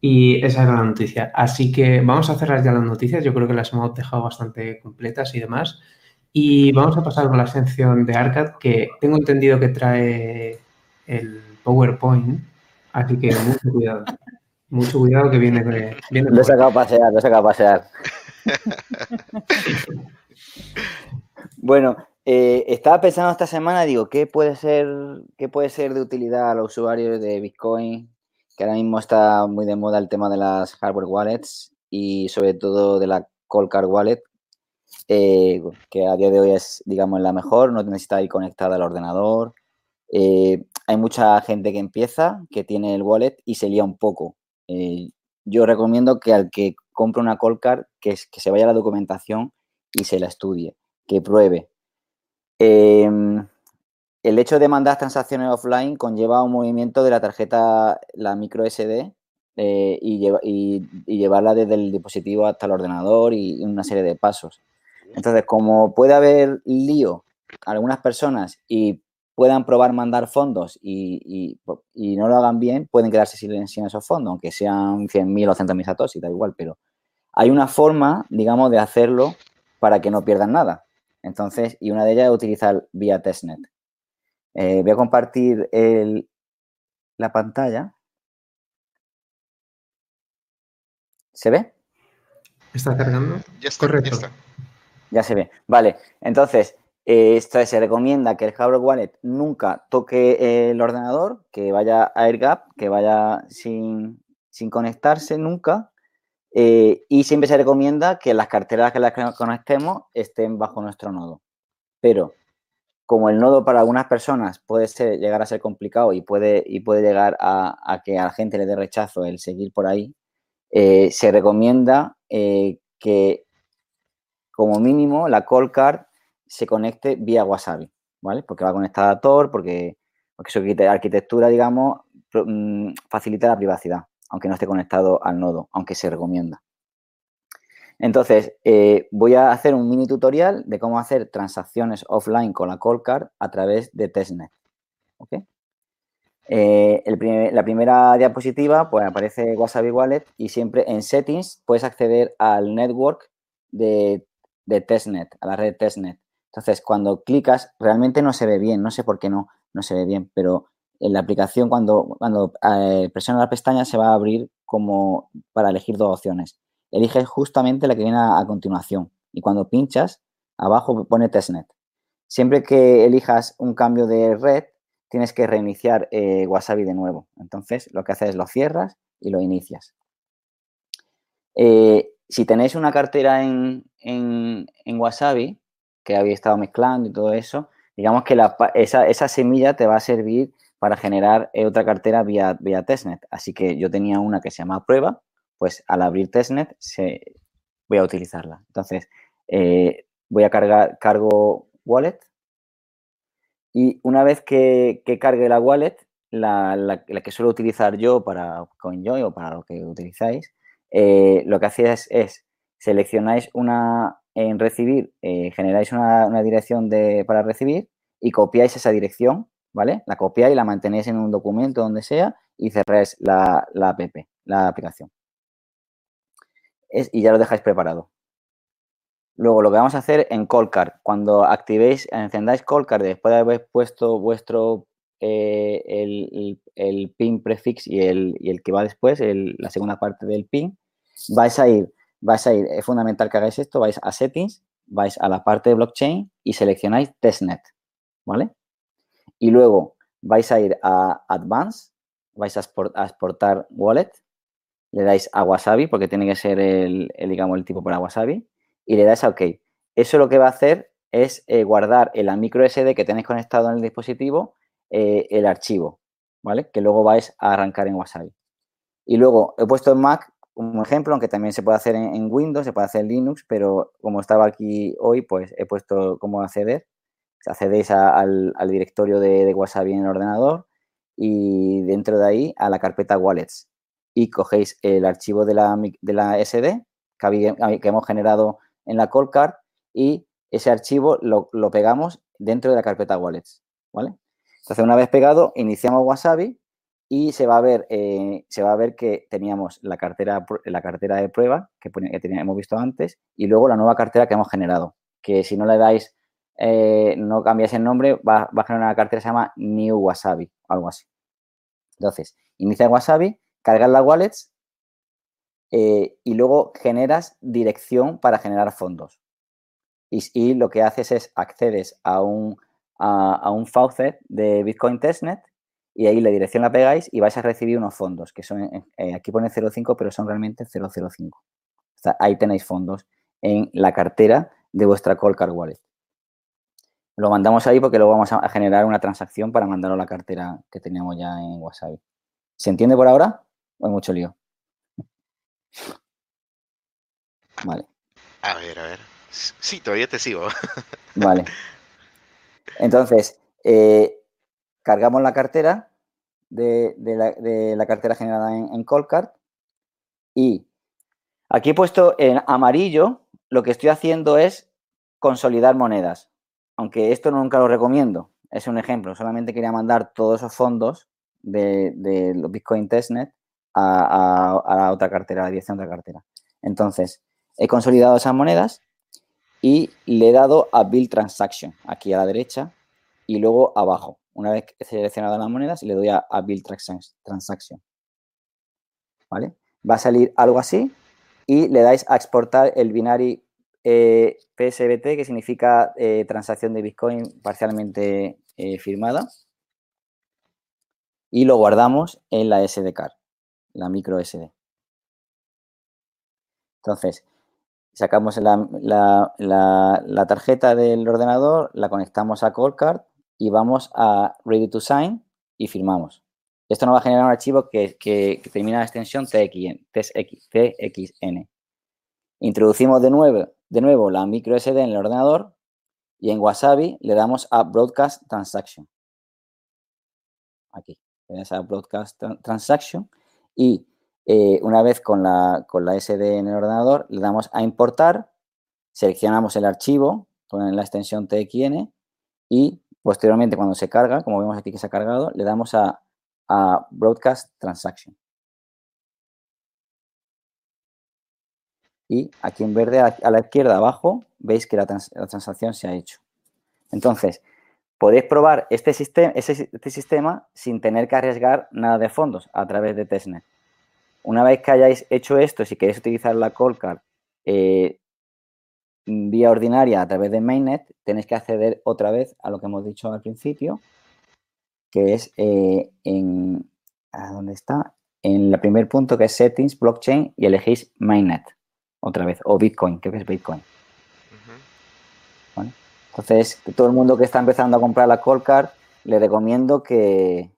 Y esa era la noticia. Así que vamos a cerrar ya las noticias. Yo creo que las hemos dejado bastante completas y demás. Y vamos a pasar con la sección de Arcad, que tengo entendido que trae el PowerPoint. Así que mucho cuidado. Mucho cuidado que viene. viene lo he sacado a pasear, lo he sacado a pasear. bueno, eh, estaba pensando esta semana, digo, ¿qué puede ser, qué puede ser de utilidad a los usuarios de Bitcoin que ahora mismo está muy de moda el tema de las hardware wallets y sobre todo de la Cold Card Wallet, eh, que a día de hoy es, digamos, la mejor, no necesita ir conectada al ordenador. Eh, hay mucha gente que empieza, que tiene el wallet y se lía un poco. Eh, yo recomiendo que al que compre una Cold Card, que, que se vaya a la documentación y se la estudie, que pruebe el hecho de mandar transacciones offline conlleva un movimiento de la tarjeta, la micro SD, eh, y, llevarla desde el dispositivo hasta el ordenador y, una serie de pasos. Entonces, como puede haber lío algunas personas y puedan probar mandar fondos y, no lo hagan bien, pueden quedarse sin, sin esos fondos, aunque sean 100.000 o 100.000 satoshi, da igual, pero hay una forma, digamos, de hacerlo para que no pierdan nada. Entonces, y una de ellas es utilizar vía testnet. Eh, voy a compartir la pantalla. ¿Se ve? ¿Está cargando? Ya está, Correcto. Ya, se ve. Vale, entonces, eh, esto se recomienda que el hardware wallet nunca toque el ordenador, que vaya a AirGap, que vaya sin, conectarse nunca. Eh, y siempre se recomienda que las carteras que las conectemos estén bajo nuestro nodo. Pero como el nodo para algunas personas puede ser, llegar a ser complicado y puede, y puede llegar a, que a la gente le dé rechazo el seguir por ahí, eh, se recomienda eh, que como mínimo la call card se conecte vía Wasabi, ¿vale? Porque va conectada a Tor, porque, porque su arquitectura, digamos, mm, facilita la privacidad, aunque no esté conectado al nodo, aunque se recomienda. Entonces, eh, voy a hacer un mini tutorial de cómo hacer transacciones offline con la call card a través de testnet. Eh, la primera diapositiva, pues aparece Wasabi Wallet y siempre en settings puedes acceder al network de, testnet, a la red testnet. Entonces, cuando clicas, realmente no se ve bien, no sé por qué no, no se ve bien, pero en la aplicación cuando, cuando eh, presionas la pestaña se va a abrir como para elegir dos opciones eliges justamente la que viene a, continuación y cuando pinchas, abajo pone testnet. Siempre que elijas un cambio de red, tienes que reiniciar eh, Wasabi de nuevo. Entonces, lo que haces es lo cierras y lo inicias. Eh, si tenéis una cartera en, Wasabi, que habéis estado mezclando y todo eso, digamos que esa, semilla te va a servir para generar eh, otra cartera vía, vía testnet. Así que yo tenía una que se llama prueba, pues al abrir testnet se, voy a utilizarla. Entonces, eh, voy a cargar, cargo wallet y una vez que, cargue la wallet, la, que suelo utilizar yo para CoinJoy o para lo que utilizáis, eh, lo que hacéis es, seleccionáis una en recibir, eh, generáis una, dirección de, para recibir y copiáis esa dirección, ¿vale? La copiáis y la mantenéis en un documento donde sea y cerráis la app, la aplicación y ya lo dejáis preparado. Luego, lo que vamos a hacer en Callcard, cuando activéis, encendáis Callcard después de haber puesto vuestro, eh, el, pin prefix y el, que va después, la segunda parte del pin, vais a ir, vais a ir, es fundamental que hagáis esto, vais a Settings, vais a la parte de Blockchain y seleccionáis Testnet, ¿vale? Y luego vais a ir a Advanced, vais a exportar Wallet, le dais a Wasabi, porque tiene que ser el, digamos, el tipo para Wasabi, y le dais a OK. Eso lo que va a hacer es eh, guardar en la micro SD que tenéis conectado en el dispositivo eh, el archivo, ¿vale? Que luego vais a arrancar en Wasabi. Y luego he puesto en Mac un ejemplo, aunque también se puede hacer en, Windows, se puede hacer en Linux, pero como estaba aquí hoy, pues he puesto cómo acceder. Accedéis al, directorio de, de Wasabi en el ordenador y dentro de ahí a la carpeta Wallets y cogéis el archivo de la, de la SD que, hemos generado en la call card y ese archivo lo, pegamos dentro de la carpeta wallets, ¿vale? Entonces, una vez pegado, iniciamos Wasabi y se va a ver, eh, se va a ver que teníamos la cartera, la cartera de prueba que, que teníamos visto antes y luego la nueva cartera que hemos generado, que si no le dais, eh, no cambiáis el nombre, va, va, a generar una cartera que se llama New Wasabi, algo así. Entonces, inicia Wasabi cargas las wallets eh, y luego generas dirección para generar fondos. Y, lo que haces es accedes a un, a, un faucet de Bitcoin Testnet y ahí la dirección la pegáis y vais a recibir unos fondos, que son, eh, aquí pone 0,5, pero son realmente 0,05. ahí tenéis fondos en la cartera de vuestra Card Wallet. Lo mandamos ahí porque luego vamos a generar una transacción para mandarlo a la cartera que teníamos ya en Wasabi. ¿Se entiende por ahora? Hay mucho lío. Vale. A ver, a ver. Sí, todavía te sigo. Vale. Entonces, eh, cargamos la cartera de, la, cartera generada en, en Callcard y aquí he puesto en amarillo, lo que estoy haciendo es consolidar monedas. Aunque esto nunca lo recomiendo, es un ejemplo. Solamente quería mandar todos esos fondos de, de los Bitcoin Testnet a, la otra cartera, a la dirección de otra cartera. Entonces, he consolidado esas monedas y le he dado a Build Transaction, aquí a la derecha, y luego abajo. Una vez que he seleccionado las monedas, le doy a, Build Transaction. ¿Vale? Va a salir algo así y le dais a exportar el binary eh, PSBT, que significa eh, transacción de Bitcoin parcialmente eh, firmada. Y lo guardamos en la SD card la micro SD. Entonces, sacamos la, tarjeta del ordenador, la conectamos a Callcard y vamos a Ready to Sign y firmamos. Esto nos va a generar un archivo que, termina la extensión TXN. Introducimos de nuevo, de nuevo la micro SD en el ordenador y en Wasabi le damos a Broadcast Transaction. Aquí, esa Broadcast Transaction y eh, una vez con la, con la SD en el ordenador, le damos a importar, seleccionamos el archivo con la extensión TXN y posteriormente cuando se carga, como vemos aquí que se ha cargado, le damos a, Broadcast Transaction. Y aquí en verde a la izquierda abajo veis que la, transacción se ha hecho. Entonces, podéis probar este, sistema, este sistema sin tener que arriesgar nada de fondos a través de testnet. Una vez que hayáis hecho esto, si queréis utilizar la call card eh, vía ordinaria a través de mainnet, tenéis que acceder otra vez a lo que hemos dicho al principio, que es eh, en, ¿a dónde está? En el primer punto que es settings, blockchain y elegís mainnet otra vez, o Bitcoin, que es Bitcoin. Entonces, todo el mundo que está empezando a comprar la call card, le recomiendo que,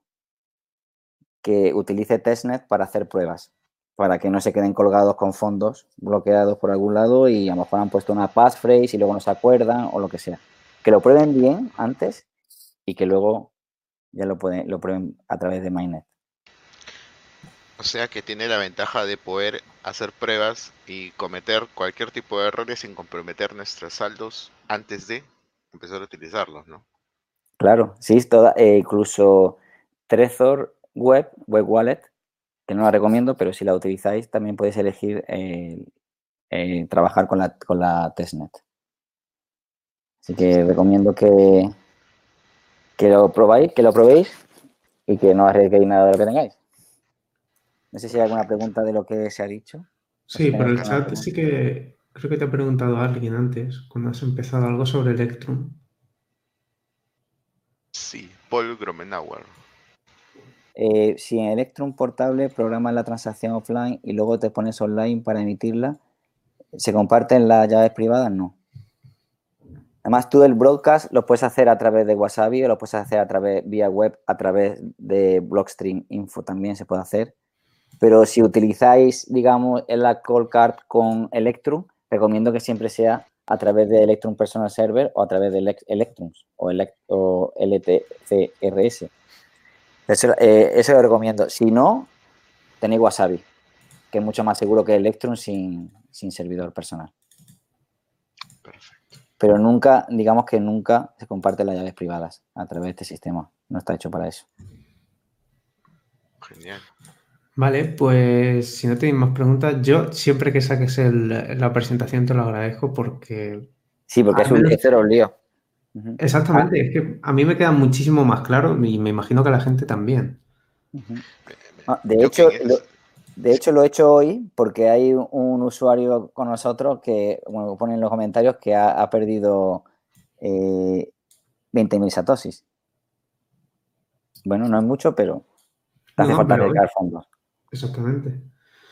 que utilice testnet para hacer pruebas para que no se queden colgados con fondos bloqueados por algún lado y a lo mejor han puesto una passphrase y luego no se acuerdan o lo que sea. Que lo prueben bien antes y que luego ya lo, pueden, lo prueben a través de Mainnet. O sea que tiene la ventaja de poder hacer pruebas y cometer cualquier tipo de errores sin comprometer nuestros saldos antes de empezar a utilizarlos, ¿no? Claro, sí, toda, eh, incluso Trezor Web, Web Wallet, que no la recomiendo, pero si la utilizáis también podéis elegir eh, eh, trabajar con la, con la testnet. Así que recomiendo que, que lo probáis, que lo probéis y que no arriesguéis nada de lo que tengáis. No sé si hay alguna pregunta de lo que se ha dicho. Sí, por el chat sí que creo que te ha preguntado alguien antes, cuando has empezado algo sobre Electrum. Sí, Paul Gromenauer. Eh, si en Electrum Portable programas la transacción offline y luego te pones online para emitirla, ¿se comparten las llaves privadas? No. Además, tú el broadcast lo puedes hacer a través de Wasabi o lo puedes hacer a través vía web, a través de Blockstream Info también se puede hacer. Pero si utilizáis, digamos, la call card con Electrum, recomiendo que siempre sea a través de Electrum Personal Server o a través de Electrum o, o LTCRS. Eso, eh, eso lo recomiendo. Si no, tenéis Wasabi, que es mucho más seguro que Electrum sin, servidor personal. Perfecto. Pero nunca, digamos que nunca se comparten las llaves privadas a través de este sistema. No está hecho para eso. Genial. Vale, pues si no tenéis más preguntas, yo siempre que saques la presentación te lo agradezco porque... Sí, porque es un, un lío. Exactamente, es que a mí me queda muchísimo más claro y me imagino que a la gente también. Ah, de, hecho, lo, de hecho, lo he hecho hoy porque hay un usuario con nosotros que, bueno, pone en los comentarios que ha, perdido eh, 20.000 satosis. Bueno, no es mucho, pero hace falta cargar fondos. Exactamente.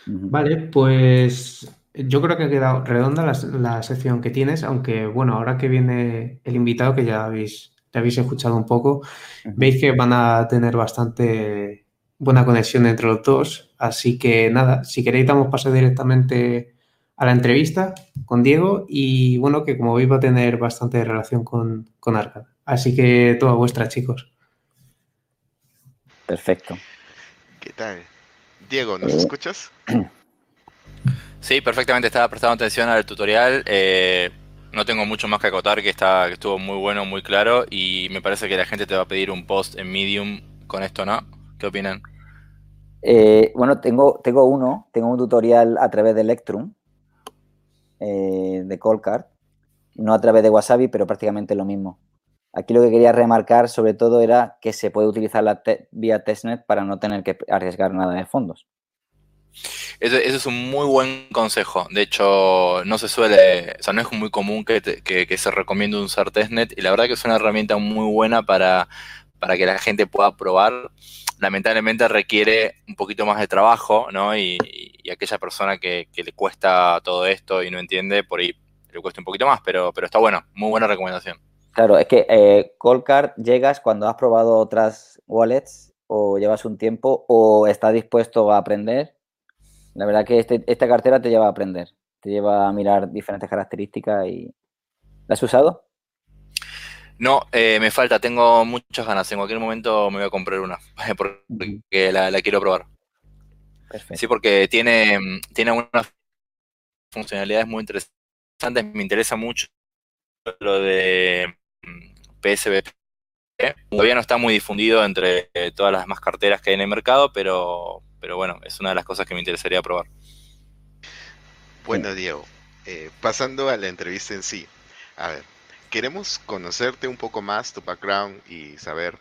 Vale, pues yo creo que ha quedado redonda la, sección que tienes, aunque bueno, ahora que viene el invitado, que ya habéis, habéis escuchado un poco, veis que van a tener bastante buena conexión entre los dos. Así que nada, si queréis damos paso directamente a la entrevista con Diego y bueno, que como veis va a tener bastante relación con, con Arcad. Así que toda vuestra, chicos. Perfecto. ¿Qué tal? Diego, ¿nos eh, escuchas? Sí, perfectamente, estaba prestando atención al tutorial. Eh, no tengo mucho más que acotar, que, está, que estuvo muy bueno, muy claro. Y me parece que la gente te va a pedir un post en Medium con esto, ¿no? ¿Qué opinan? Eh, bueno, tengo, tengo uno, tengo un tutorial a través de Electrum, eh, de Callcard, no a través de Wasabi, pero prácticamente lo mismo. Aquí lo que quería remarcar sobre todo era que se puede utilizar la vía testnet para no tener que arriesgar nada de fondos. Eso, es un muy buen consejo. De hecho, no se suele, o sea, no es muy común que, que, se recomiende usar testnet y la verdad que es una herramienta muy buena para, para que la gente pueda probar. Lamentablemente requiere un poquito más de trabajo, ¿no? Y, y aquella persona que, le cuesta todo esto y no entiende, por ahí le cuesta un poquito más, pero, pero está bueno, muy buena recomendación. Claro, es que eh, Card llegas cuando has probado otras wallets o llevas un tiempo o estás dispuesto a aprender. La verdad que este, esta cartera te lleva a aprender, te lleva a mirar diferentes características y... ¿La has usado? No, eh, me falta, tengo muchas ganas. En cualquier momento me voy a comprar una, porque la, quiero probar. Perfecto. Sí, porque tiene, tiene unas funcionalidades muy interesantes. Me interesa mucho lo de PSBP. Todavía no está muy difundido entre eh, todas las más carteras que hay en el mercado, pero, pero bueno, es una de las cosas que me interesaría probar. Bueno, Diego, eh, pasando a la entrevista en sí. A ver, queremos conocerte un poco más, tu background y saber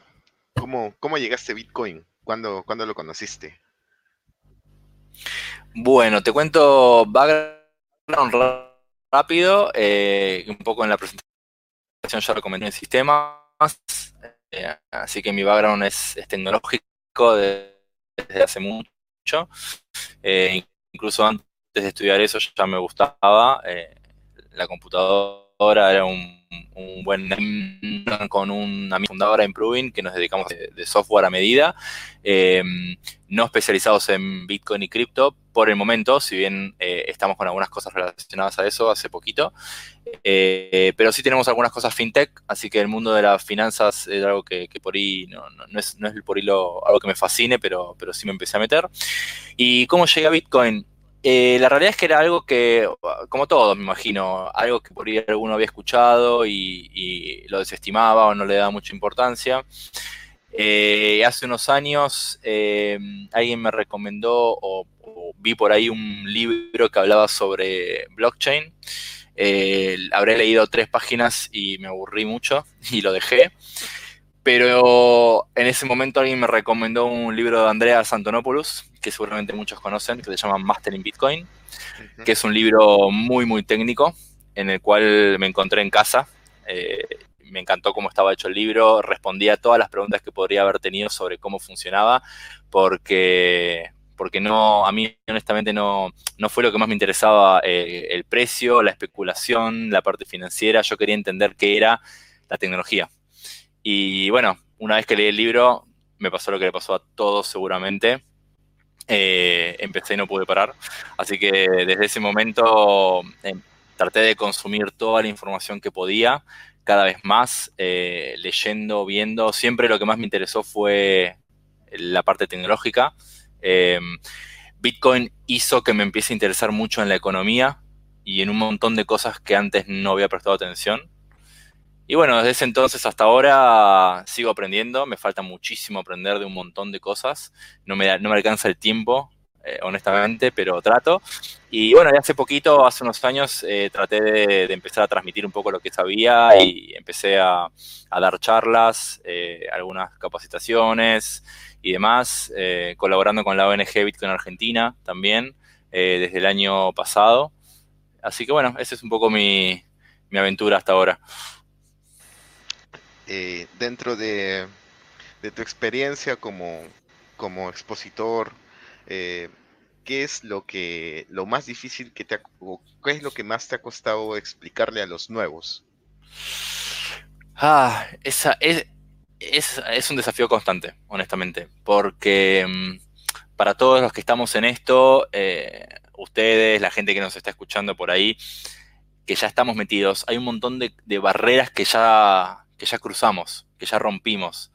cómo, cómo llegaste a Bitcoin, cuándo, lo conociste. Bueno, te cuento background rápido, eh, un poco en la presentación ya lo comenté en sistemas, eh, así que mi background es, tecnológico desde hace mucho, eh, incluso antes de estudiar eso ya me gustaba la computadora, era un un buen con una fundadora Improving que nos dedicamos de, software a medida, em, no especializados en Bitcoin y cripto por el momento, si bien eh, estamos con algunas cosas relacionadas a eso hace poquito, eh, pero sí tenemos algunas cosas fintech, así que el mundo de las finanzas es algo que, por ahí no, es, no es por ahí algo que me fascine, pero, pero sí me empecé a meter. ¿Y cómo llegué a Bitcoin? Eh, la realidad es que era algo que, como todos, me imagino, algo que por ahí alguno había escuchado y, lo desestimaba o no le daba mucha importancia. Eh, hace unos años eh, alguien me recomendó o, vi por ahí un libro que hablaba sobre blockchain. habré leído tres páginas y me aburrí mucho y lo dejé. Pero en ese momento alguien me recomendó un libro de Andrea Santonopoulos, que seguramente muchos conocen, que se llama Mastering Bitcoin, que es un libro muy, muy técnico, en el cual me encontré en casa. Eh, me encantó cómo estaba hecho el libro, respondía a todas las preguntas que podría haber tenido sobre cómo funcionaba, porque, porque no, a mí honestamente no, no fue lo que más me interesaba eh, el precio, la especulación, la parte financiera, yo quería entender qué era la tecnología. Y bueno, una vez que leí el libro, me pasó lo que le pasó a todos seguramente. Eh, empecé y no pude parar. Así que desde ese momento eh, traté de consumir toda la información que podía, cada vez más, eh, leyendo, viendo. Siempre lo que más me interesó fue la parte tecnológica. Bitcoin hizo que me empiece a interesar mucho en la economía y en un montón de cosas que antes no había prestado atención. Y bueno, desde ese entonces hasta ahora sigo aprendiendo, me falta muchísimo aprender de un montón de cosas, no me, no me alcanza el tiempo, eh, honestamente, pero trato. Y bueno, hace poquito, hace unos años, eh, traté de, empezar a transmitir un poco lo que sabía y empecé a, dar charlas, eh, algunas capacitaciones y demás, colaborando con la ONG Bitcoin Argentina también desde el año pasado. Así que bueno, esa es un poco mi, mi aventura hasta ahora. Eh, dentro de, tu experiencia como, como expositor, eh, ¿qué es lo que lo más difícil que te ha, qué es lo que más te ha costado explicarle a los nuevos? Ah, esa es, es, un desafío constante, honestamente, porque mm, para todos los que estamos en esto, eh, ustedes, la gente que nos está escuchando por ahí, que ya estamos metidos, hay un montón de barreras que ya que ya cruzamos, que ya rompimos.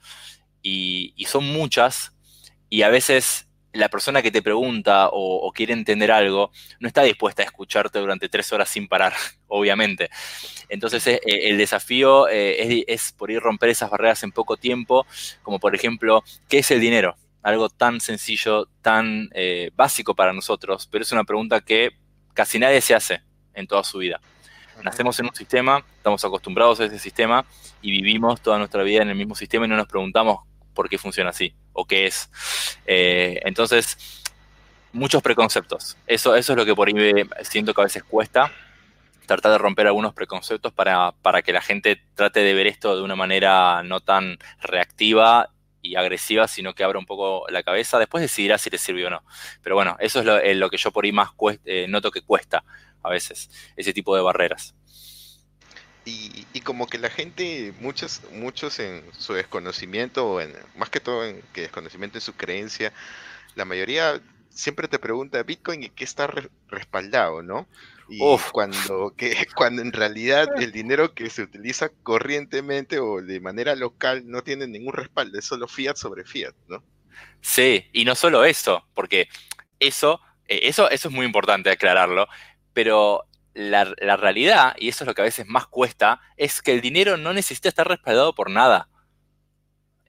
Y, son muchas, y a veces la persona que te pregunta o, quiere entender algo no está dispuesta a escucharte durante tres horas sin parar, obviamente. Entonces eh, el desafío eh, es, por ir romper esas barreras en poco tiempo, como por ejemplo, ¿qué es el dinero? Algo tan sencillo, tan eh, básico para nosotros, pero es una pregunta que casi nadie se hace en toda su vida. Nacemos en un sistema, estamos acostumbrados a ese sistema y vivimos toda nuestra vida en el mismo sistema y no nos preguntamos por qué funciona así o qué es. Eh, entonces, muchos preconceptos. Eso, eso es lo que por ahí siento que a veces cuesta tratar de romper algunos preconceptos para, para, que la gente trate de ver esto de una manera no tan reactiva y agresiva, sino que abra un poco la cabeza. Después decidirá si le sirve o no. Pero bueno, eso es lo, que yo por ahí más eh, noto que cuesta a veces, ese tipo de barreras. Y, como que la gente, muchos, muchos en su desconocimiento, en, más que todo en que desconocimiento en su creencia, la mayoría siempre te pregunta Bitcoin y qué está respaldado, ¿no? Y cuando, que, cuando en realidad el dinero que se utiliza corrientemente o de manera local no tiene ningún respaldo, es solo fiat sobre fiat, ¿no? Sí, y no solo eso, porque eso, eh, eso, eso es muy importante aclararlo, pero la, realidad, y eso es lo que a veces más cuesta, es que el dinero no necesita estar respaldado por nada.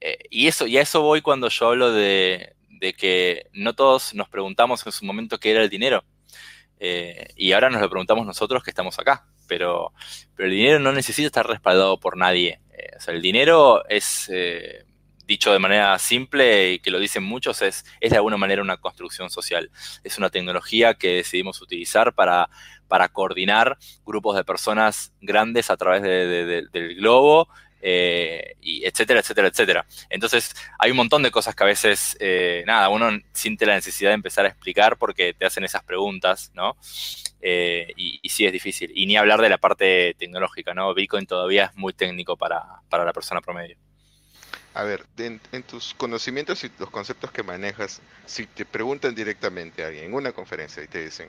Eh, y, eso, y a eso voy cuando yo hablo de, que no todos nos preguntamos en su momento qué era el dinero. Eh, y ahora nos lo preguntamos nosotros que estamos acá. Pero, pero el dinero no necesita estar respaldado por nadie. Eh, o sea, el dinero es, dicho de manera simple y que lo dicen muchos, es, es de alguna manera una construcción social. Es una tecnología que decidimos utilizar para para coordinar grupos de personas grandes a través del globo, eh, y etcétera, etcétera, etcétera. Entonces, hay un montón de cosas que a veces, eh, nada, uno siente la necesidad de empezar a explicar porque te hacen esas preguntas, ¿no? Eh, y, sí es difícil. Y ni hablar de la parte tecnológica, ¿no? Bitcoin todavía es muy técnico para, la persona promedio. A ver, en, en, tus conocimientos y los conceptos que manejas, si te preguntan directamente a alguien en una conferencia y te dicen,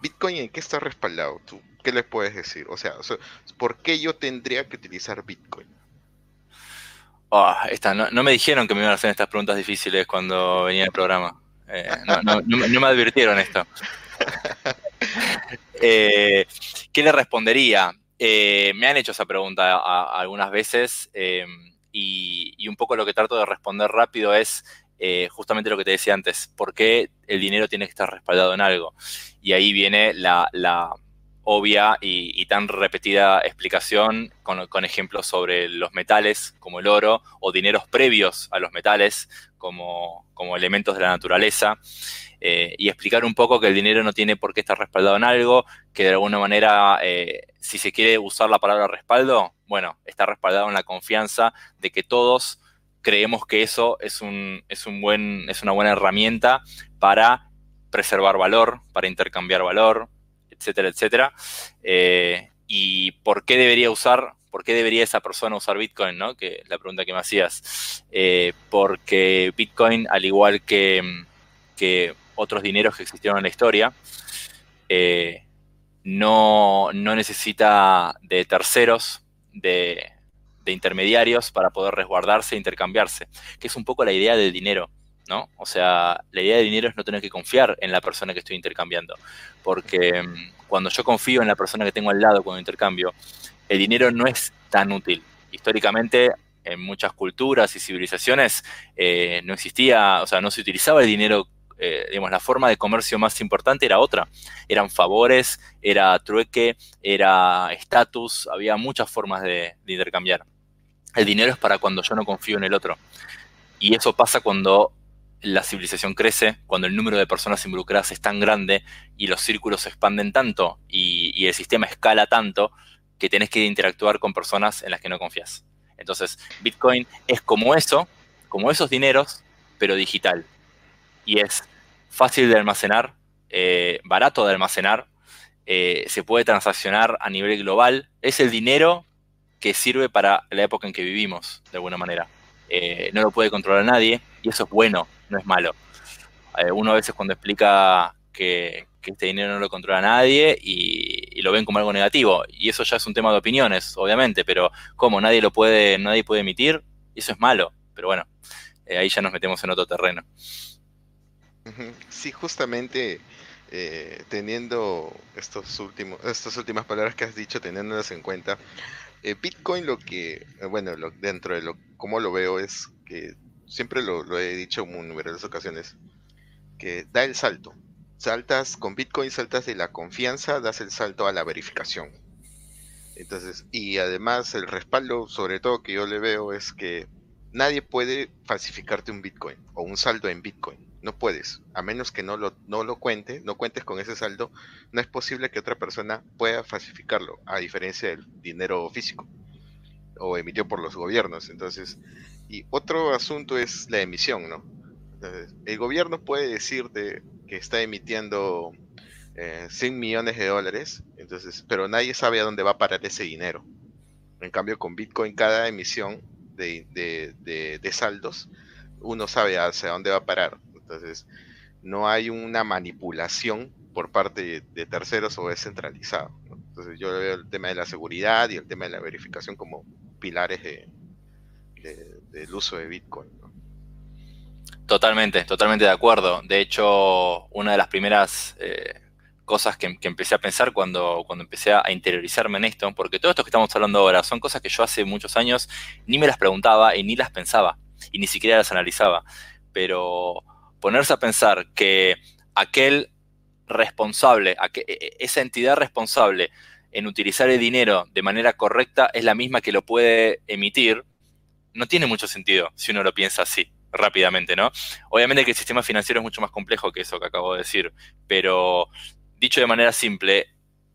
Bitcoin en qué está respaldado tú? ¿Qué les puedes decir? O sea, ¿por qué yo tendría que utilizar Bitcoin? Ah, no, me dijeron que me iban a hacer estas preguntas difíciles cuando venía el programa. Eh, no, me advirtieron esto. Eh, ¿Qué le respondería? Eh, me han hecho esa pregunta algunas veces y, un poco lo que trato de responder rápido es justamente lo que te decía antes, ¿por qué el dinero tiene que estar respaldado en algo? y ahí viene la, obvia y, tan repetida explicación con, ejemplos sobre los metales, como el oro, o dineros previos a los metales, como, elementos de la naturaleza, eh, y explicar un poco que el dinero no tiene por qué estar respaldado en algo, que de alguna manera, eh, si se quiere usar la palabra respaldo, bueno, está respaldado en la confianza de que todos creemos que eso es, un, es, un buen, es una buena herramienta para preservar valor, para intercambiar valor, etcétera, etcétera. Eh, ¿Y por qué debería usar, por qué debería esa persona usar Bitcoin, no? Que es la pregunta que me hacías. Porque Bitcoin, al igual que, otros dineros que existieron en la historia, eh, no, no, necesita de terceros, de, de intermediarios para poder resguardarse e intercambiarse, que es un poco la idea del dinero. ¿no? O sea, la idea de dinero es no tener que confiar en la persona que estoy intercambiando, porque mm, cuando yo confío en la persona que tengo al lado cuando intercambio, el dinero no es tan útil. Históricamente, en muchas culturas y civilizaciones eh, no existía, o sea, no se utilizaba el dinero, eh, digamos, la forma de comercio más importante era otra. Eran favores, era trueque, era estatus, había muchas formas de intercambiar. El dinero es para cuando yo no confío en el otro. Y eso pasa cuando la civilización crece, cuando el número de personas involucradas es tan grande y los círculos se expanden tanto y, el sistema escala tanto que tenés que interactuar con personas en las que no confías. Entonces, Bitcoin es como eso, como esos dineros, pero digital. Y es fácil de almacenar, eh, barato de almacenar, eh, se puede transaccionar a nivel global. Es el dinero que sirve para la época en que vivimos, de alguna manera. Eh, no lo puede controlar nadie y eso es bueno no es malo. Uno a veces cuando explica que, este dinero no lo controla nadie y, lo ven como algo negativo. Y eso ya es un tema de opiniones, obviamente, pero como nadie lo puede, nadie puede emitir, eso es malo. Pero bueno, ahí ya nos metemos en otro terreno. Sí, justamente eh, teniendo estos últimos, estas últimas palabras que has dicho, teniéndolas en cuenta, Bitcoin lo que, bueno, dentro de lo, como lo veo es que siempre lo, he dicho en numerosas ocasiones, que da el salto. Saltas con Bitcoin, saltas de la confianza, das el salto a la verificación. Entonces, y además el respaldo, sobre todo que yo le veo, es que nadie puede falsificarte un Bitcoin o un saldo en Bitcoin. No puedes, a menos que no lo, no lo cuente, no cuentes con ese saldo, no es posible que otra persona pueda falsificarlo, a diferencia del dinero físico. o emitió por los gobiernos. Entonces, y otro asunto es la emisión, ¿no? el gobierno puede decirte que está emitiendo 100 eh, millones de dólares, entonces, pero nadie sabe a dónde va a parar ese dinero. En cambio, con Bitcoin, cada emisión de, de saldos, uno sabe hacia dónde va a parar. Entonces, no hay una manipulación por parte de terceros o descentralizado. Entonces yo veo el tema de la seguridad y el tema de la verificación como pilares de, del uso de Bitcoin. Totalmente, totalmente de acuerdo. De hecho, una de las primeras eh, cosas que, empecé a pensar cuando, cuando empecé a interiorizarme en esto, porque todo esto que estamos hablando ahora son cosas que yo hace muchos años ni me las preguntaba y ni las pensaba y ni siquiera las analizaba. Pero ponerse a pensar que aquel responsable, e, e, esa entidad responsable en utilizar el dinero de manera correcta es la misma que lo puede emitir, no tiene mucho sentido si uno lo piensa así rápidamente, ¿no? Obviamente que el sistema financiero es mucho más complejo que eso que acabo de decir, pero dicho de manera simple,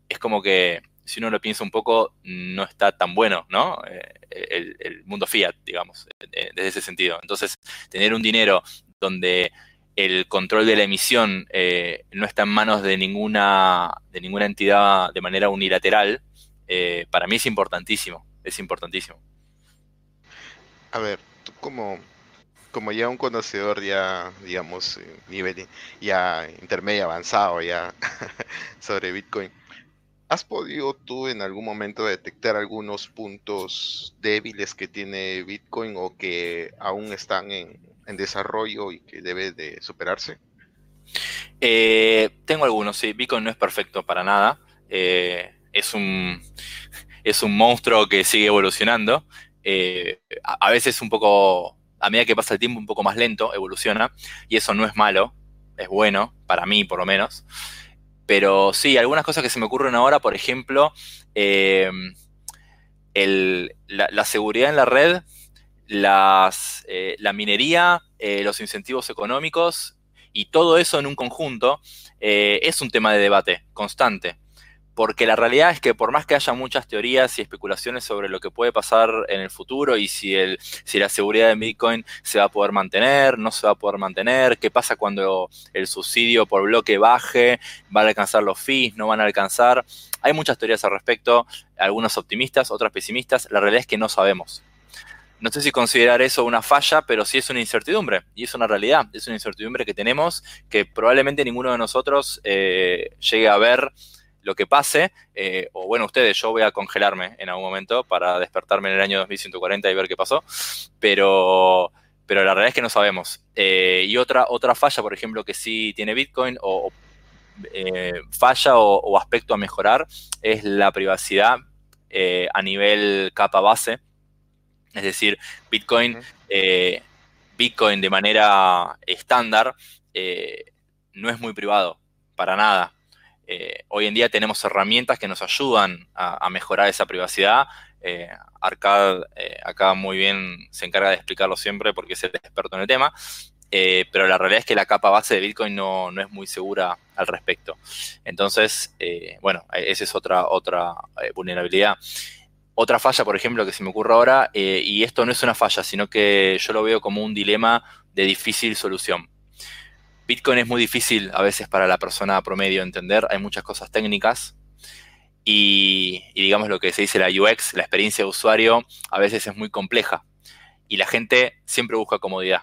es como que si uno lo piensa un poco, no está tan bueno, ¿no? Eh, el, mundo fiat, digamos, eh, desde ese sentido. Entonces, tener un dinero donde el control de la emisión eh, no está en manos de ninguna, de ninguna entidad de manera unilateral, eh, para mí es importantísimo, es importantísimo. A ver, tú como, como ya un conocedor ya, digamos, eh, nivel ya intermedio avanzado ya sobre Bitcoin, ¿has podido tú en algún momento detectar algunos puntos débiles que tiene Bitcoin o que aún están en, en desarrollo y que debe de superarse? Eh, tengo algunos, sí. Bitcoin no es perfecto para nada. Eh, es, un, es un monstruo que sigue evolucionando. Eh, a, veces un poco, a medida que pasa el tiempo, un poco más lento, evoluciona. Y eso no es malo, es bueno, para mí por lo menos. Pero sí, algunas cosas que se me ocurren ahora, por ejemplo, la seguridad en la red las, eh, la minería, eh, los incentivos económicos y todo eso en un conjunto eh, es un tema de debate constante. Porque la realidad es que por más que haya muchas teorías y especulaciones sobre lo que puede pasar en el futuro y si, el, si la seguridad de Bitcoin se va a poder mantener, no se va a poder mantener, qué pasa cuando el subsidio por bloque baje, van a alcanzar los fees, no van a alcanzar. Hay muchas teorías al respecto, algunas optimistas, otras pesimistas. La realidad es que no sabemos no sé si considerar eso una falla, pero sí es una incertidumbre y es una realidad, es una incertidumbre que tenemos que probablemente ninguno de nosotros eh, llegue a ver lo que pase, eh, o bueno, ustedes, yo voy a congelarme en algún momento para despertarme en el año 2140 y ver qué pasó, pero, pero la realidad es que no sabemos. Eh, y otra, otra falla, por ejemplo, que sí tiene Bitcoin, o falla o, aspecto a mejorar, es la privacidad a nivel capa base es decir, Bitcoin, eh, Bitcoin de manera estándar eh, no es muy privado, para nada. Eh, hoy en día tenemos herramientas que nos ayudan a, mejorar esa privacidad. Arcad acá muy bien se encarga de explicarlo siempre porque es el experto en el tema. pero la realidad es que la capa base de Bitcoin no, no es muy segura al respecto. Entonces, bueno, esa es otra, otra vulnerabilidad. Otra falla, por ejemplo, que se me ocurre ahora, eh, y esto no es una falla, sino que yo lo veo como un dilema de difícil solución. Bitcoin es muy difícil a veces para la persona promedio entender, hay muchas cosas técnicas y, digamos lo que se dice la UX, la experiencia de usuario, a veces es muy compleja y la gente siempre busca comodidad.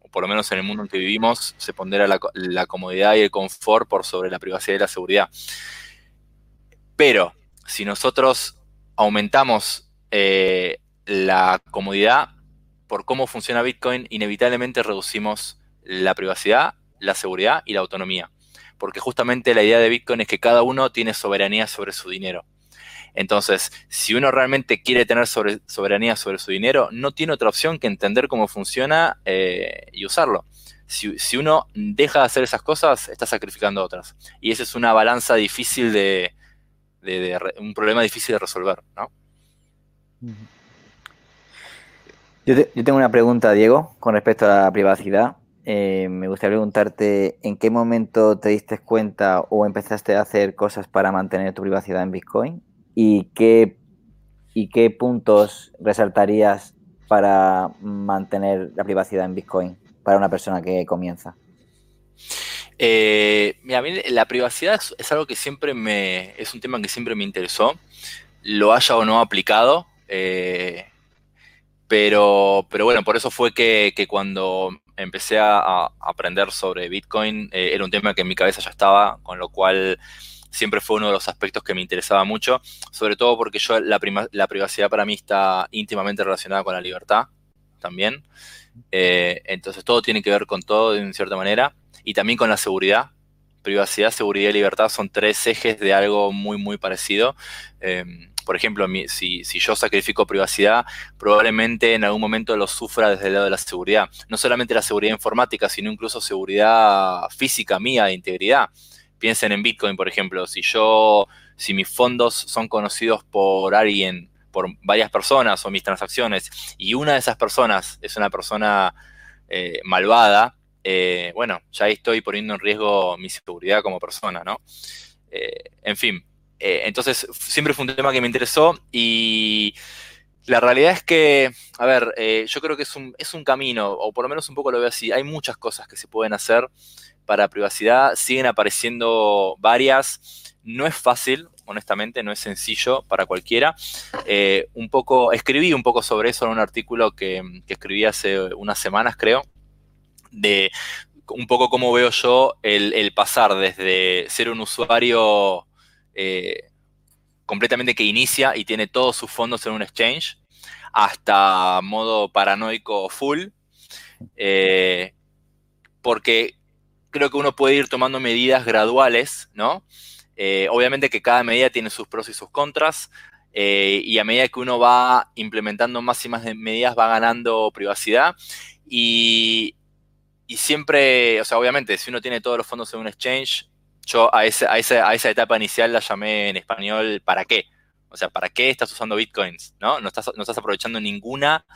O por lo menos en el mundo en que vivimos se pondera la, la comodidad y el confort por sobre la privacidad y la seguridad. Pero si nosotros aumentamos eh, la comodidad por cómo funciona Bitcoin, inevitablemente reducimos la privacidad, la seguridad y la autonomía. Porque justamente la idea de Bitcoin es que cada uno tiene soberanía sobre su dinero. Entonces, si uno realmente quiere tener soberanía sobre su dinero, no tiene otra opción que entender cómo funciona eh, y usarlo. Si, uno deja de hacer esas cosas, está sacrificando otras. Y esa es una balanza difícil de, de, un problema difícil de resolver, ¿no? Yo, tengo una pregunta, Diego, con respecto a la privacidad. Eh, me gustaría preguntarte en qué momento te diste cuenta o empezaste a hacer cosas para mantener tu privacidad en Bitcoin y qué ¿Y qué puntos resaltarías para mantener la privacidad en Bitcoin para una persona que comienza? Eh, mira, a mí la privacidad es, algo que siempre me. es un tema que siempre me interesó. Lo haya o no aplicado. Eh, pero, pero bueno, por eso fue que, cuando empecé a, aprender sobre Bitcoin, eh, era un tema que en mi cabeza ya estaba, con lo cual siempre fue uno de los aspectos que me interesaba mucho, sobre todo porque yo la, la privacidad para mí está íntimamente relacionada con la libertad también. entonces todo tiene que ver con todo de cierta manera y también con la seguridad. Privacidad, seguridad y libertad son tres ejes de algo muy, muy parecido. Em, por ejemplo, si, yo sacrifico privacidad, probablemente en algún momento lo sufra desde el lado de la seguridad. No solamente la seguridad informática, sino incluso seguridad física mía, de integridad. Piensen en Bitcoin, por ejemplo. Si yo, si mis fondos son conocidos por alguien, por varias personas o mis transacciones, y una de esas personas es una persona eh, malvada, eh, bueno, ya estoy poniendo en riesgo mi seguridad como persona, ¿no? Eh, en fin, eh, entonces siempre fue un tema que me interesó y la realidad es que, a ver, yo creo que es un, es un camino, o por lo menos un poco lo veo así, hay muchas cosas que se pueden hacer para privacidad, siguen apareciendo varias, no es fácil, honestamente, no es sencillo para cualquiera. un poco, escribí un poco sobre eso en un artículo que escribí hace unas semanas, creo, de un poco cómo veo yo el, pasar desde ser un usuario eh, completamente que inicia y tiene todos sus fondos en un exchange hasta modo paranoico full. Eh, porque creo que uno puede ir tomando medidas graduales, ¿no? Eh, obviamente que cada medida tiene sus pros y sus contras. y a medida que uno va implementando más y más medidas va ganando privacidad. Y y siempre, o sea, obviamente, si uno tiene todos los fondos en un exchange, yo a, ese, a, esa, a esa etapa inicial la llamé en español ¿para qué? O sea, ¿para qué estás usando bitcoins? ¿No? No estás, no estás aprovechando ninguna,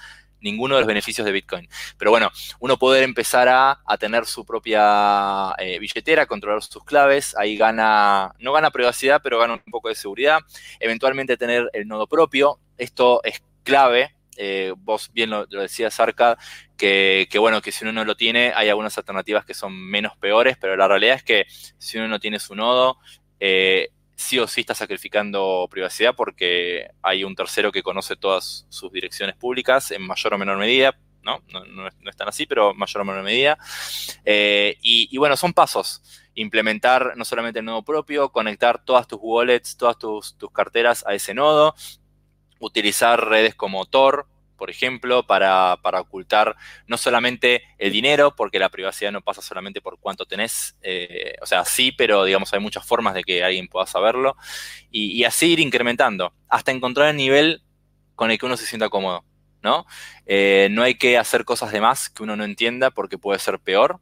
ninguno de los beneficios de Bitcoin. Pero bueno, uno poder empezar a, tener su propia eh, billetera, controlar sus claves, ahí gana, no gana privacidad, pero gana un poco de seguridad. Eventualmente tener el nodo propio, esto es clave eh, vos bien lo, decías, Arca, que, bueno, que si uno no lo tiene, hay algunas alternativas que son menos peores, pero la realidad es que si uno no tiene su nodo, eh, sí o sí está sacrificando privacidad porque hay un tercero que conoce todas sus direcciones públicas en mayor o menor medida, ¿no? No, no, están así, pero mayor o menor medida. Eh, y, bueno, son pasos. Implementar no solamente el nodo propio, conectar todas tus wallets, todas tus, tus carteras a ese nodo, utilizar redes como Tor, por ejemplo, para, ocultar no solamente el dinero, porque la privacidad no pasa solamente por cuánto tenés, eh, o sea, sí, pero digamos hay muchas formas de que alguien pueda saberlo, y, así ir incrementando, hasta encontrar el nivel con el que uno se sienta cómodo, ¿no? Eh, no hay que hacer cosas de más que uno no entienda porque puede ser peor.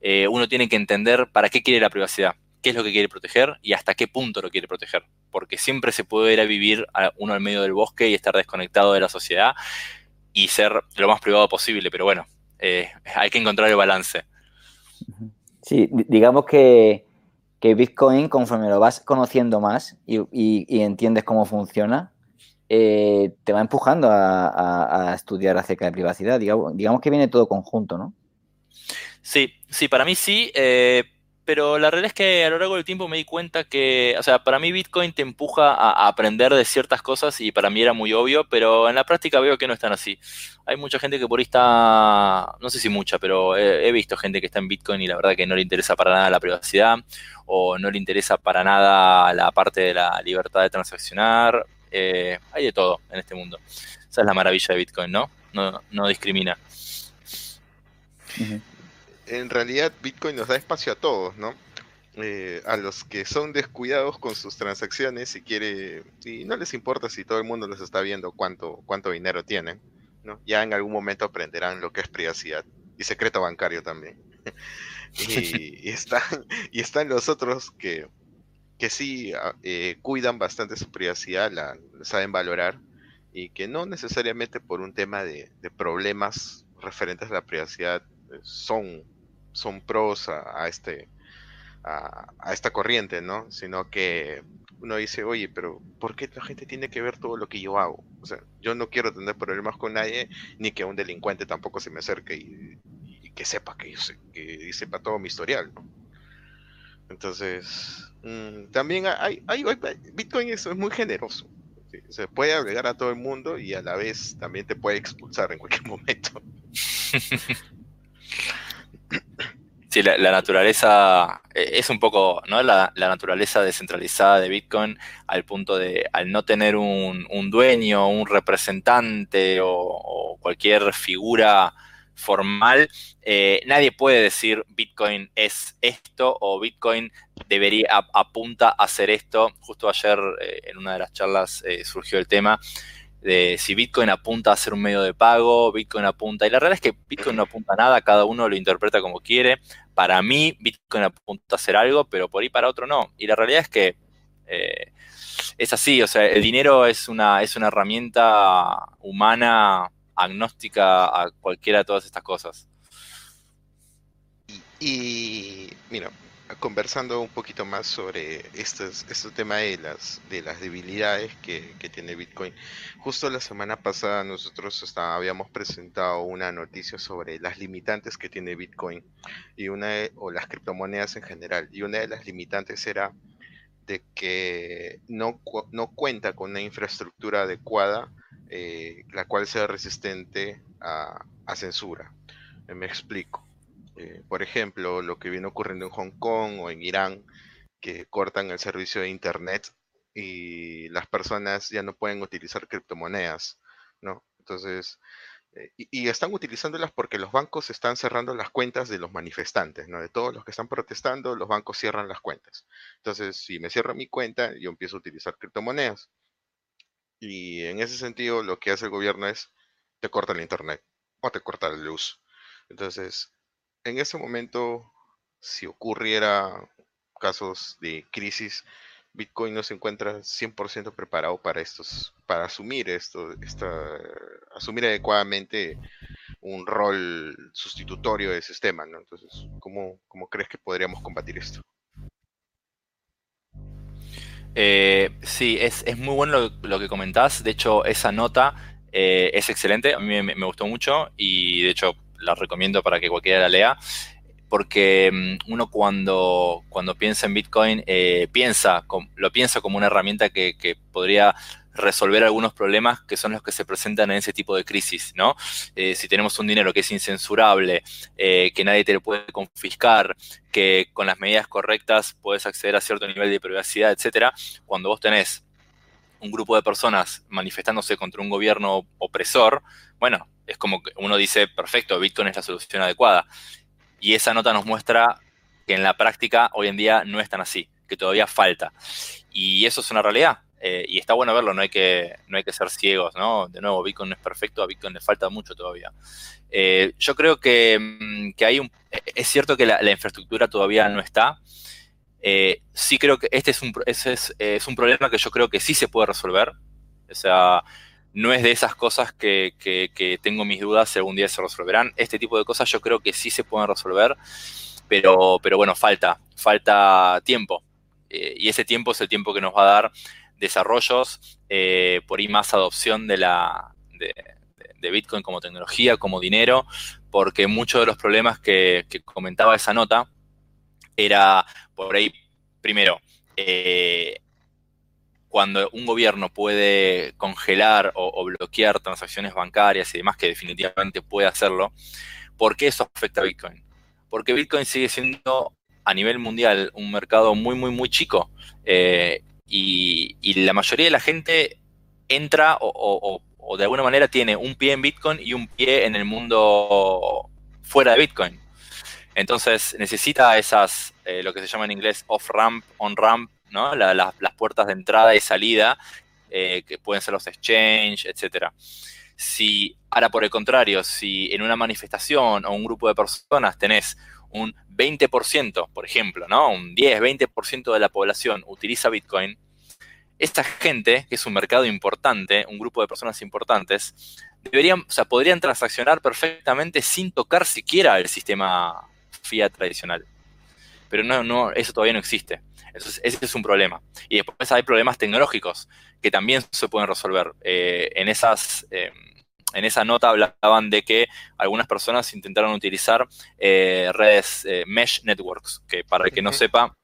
Eh, uno tiene que entender para qué quiere la privacidad qué es lo que quiere proteger y hasta qué punto lo quiere proteger. Porque siempre se puede ir a vivir uno al medio del bosque y estar desconectado de la sociedad y ser lo más privado posible. Pero bueno, eh, hay que encontrar el balance. Sí, digamos que, Bitcoin, conforme lo vas conociendo más y, entiendes cómo funciona, eh, te va empujando a, estudiar acerca de privacidad. Digamos, digamos, que viene todo conjunto, ¿no? Sí, sí, para mí sí. Eh, pero la realidad es que a lo largo del tiempo me di cuenta que, o sea, para mí Bitcoin te empuja a, aprender de ciertas cosas y para mí era muy obvio, pero en la práctica veo que no están así. Hay mucha gente que por ahí está, no sé si mucha, pero he, visto gente que está en Bitcoin y la verdad que no le interesa para nada la privacidad o no le interesa para nada la parte de la libertad de transaccionar. Eh, hay de todo en este mundo. Esa es la maravilla de Bitcoin, ¿no? No, no discrimina en realidad Bitcoin nos da espacio a todos, ¿no? Eh, a los que son descuidados con sus transacciones y quiere y no les importa si todo el mundo les está viendo cuánto cuánto dinero tienen, ¿no? Ya en algún momento aprenderán lo que es privacidad y secreto bancario también. y, están y están los otros que que sí ah, eh, cuidan bastante su privacidad, la saben valorar y que no necesariamente por un tema de, de problemas referentes a la privacidad eh, son son pros a, este a, esta corriente, ¿no? Sino que uno dice, oye, pero ¿por qué la gente tiene que ver todo lo que yo hago? O sea, yo no quiero tener problemas con nadie, ni que un delincuente tampoco se me acerque y, que sepa que, que sepa todo mi historial. Entonces, mm, también hay, hay, Bitcoin es, muy generoso. Se puede agregar a todo el mundo y a la vez también te puede expulsar en cualquier momento. Sí, la, naturaleza eh, es un poco, ¿no? La, naturaleza descentralizada de Bitcoin al punto de, al no tener un, dueño, un representante o, cualquier figura formal, eh, nadie puede decir Bitcoin es esto o Bitcoin debería apunta a hacer esto. Justo ayer eh, en una de las charlas surgió el tema de si Bitcoin apunta a ser un medio de pago, Bitcoin apunta, y la realidad es que Bitcoin no apunta a nada, cada uno lo interpreta como quiere para mí Bitcoin apunta a hacer algo, pero por ahí para otro no. Y la realidad es que eh, es así, o sea, el dinero es una, es una herramienta humana agnóstica a cualquiera de todas estas cosas. Y, mira, conversando un poquito más sobre este, este tema de las, de las debilidades que, tiene Bitcoin. Justo la semana pasada nosotros habíamos presentado una noticia sobre las limitantes que tiene Bitcoin y una o las criptomonedas en general. Y una de las limitantes era de que no, no cuenta con una infraestructura adecuada eh, la cual sea resistente a, a censura. Me explico eh, por ejemplo, lo que viene ocurriendo en Hong Kong o en Irán, que cortan el servicio de Internet y las personas ya no pueden utilizar criptomonedas, ¿no? Entonces, eh, y, están utilizándolas porque los bancos están cerrando las cuentas de los manifestantes, ¿no? De todos los que están protestando, los bancos cierran las cuentas. Entonces, si me cierro mi cuenta, yo empiezo a utilizar criptomonedas. Y en ese sentido, lo que hace el gobierno es, te corta el Internet o te corta la luz. Entonces, en ese momento, si ocurriera casos de crisis, Bitcoin no se encuentra 100% preparado para estos, para asumir esto, esta, asumir adecuadamente un rol sustitutorio del sistema, ¿no? Entonces, ¿cómo, cómo crees que podríamos combatir esto? Eh, sí, es, muy bueno lo, que comentás. De hecho, esa nota eh, es excelente. A mí me, gustó mucho y de hecho la recomiendo para que cualquiera la lea, porque mm, uno cuando, cuando piensa en Bitcoin, eh, piensa, lo piensa como una herramienta que, podría resolver algunos problemas que son los que se presentan en ese tipo de crisis, ¿no? Eh, si tenemos un dinero que es incensurable, eh, que nadie te lo puede confiscar, que con las medidas correctas puedes acceder a cierto nivel de privacidad, etcétera, cuando vos tenés un grupo de personas manifestándose contra un gobierno opresor, bueno, es como que uno dice, perfecto, Bitcoin es la solución adecuada. Y esa nota nos muestra que en la práctica hoy en día no es tan así, que todavía falta. Y eso es una realidad. Eh, y está bueno verlo, no hay, que, no hay que ser ciegos, ¿no? De nuevo, Bitcoin no es perfecto, a Bitcoin le falta mucho todavía. Eh, yo creo que, mm, que, hay un... Es cierto que la, infraestructura todavía no está. Eh, sí creo que este es un, es, es un problema que yo creo que sí se puede resolver. O sea, no es de esas cosas que, tengo mis dudas si algún día se resolverán. Este tipo de cosas yo creo que sí se pueden resolver, pero, pero bueno, falta, falta tiempo. Eh, y ese tiempo es el tiempo que nos va a dar desarrollos, eh, por ahí más adopción de, la, de, Bitcoin como tecnología, como dinero, porque muchos de los problemas que, comentaba esa nota era por ahí, primero, eh, cuando un gobierno puede congelar o, bloquear transacciones bancarias y demás, que definitivamente puede hacerlo, ¿por qué eso afecta a Bitcoin? Porque Bitcoin sigue siendo a nivel mundial un mercado muy, muy, muy chico. Eh, y, la mayoría de la gente entra o, de alguna manera tiene un pie en Bitcoin y un pie en el mundo fuera de Bitcoin. Entonces necesita esas, eh, lo que se llama en inglés off-ramp, on-ramp las puertas de entrada y salida, eh, que pueden ser los exchange, etcétera. Si, ahora por el contrario, si en una manifestación o un grupo de personas tenés un 20%, por ejemplo, ¿no? Un 10, 20% de la población utiliza Bitcoin, esta gente, que es un mercado importante, un grupo de personas importantes, deberían, o sea, podrían transaccionar perfectamente sin tocar siquiera el sistema fiat tradicional. Pero no, no, eso todavía no existe. Entonces, ese es un problema. Y después hay problemas tecnológicos que también se pueden resolver. Eh, en, esas, eh, en esa nota hablaban de que algunas personas intentaron utilizar eh, redes mesh networks, que para el que no sepa,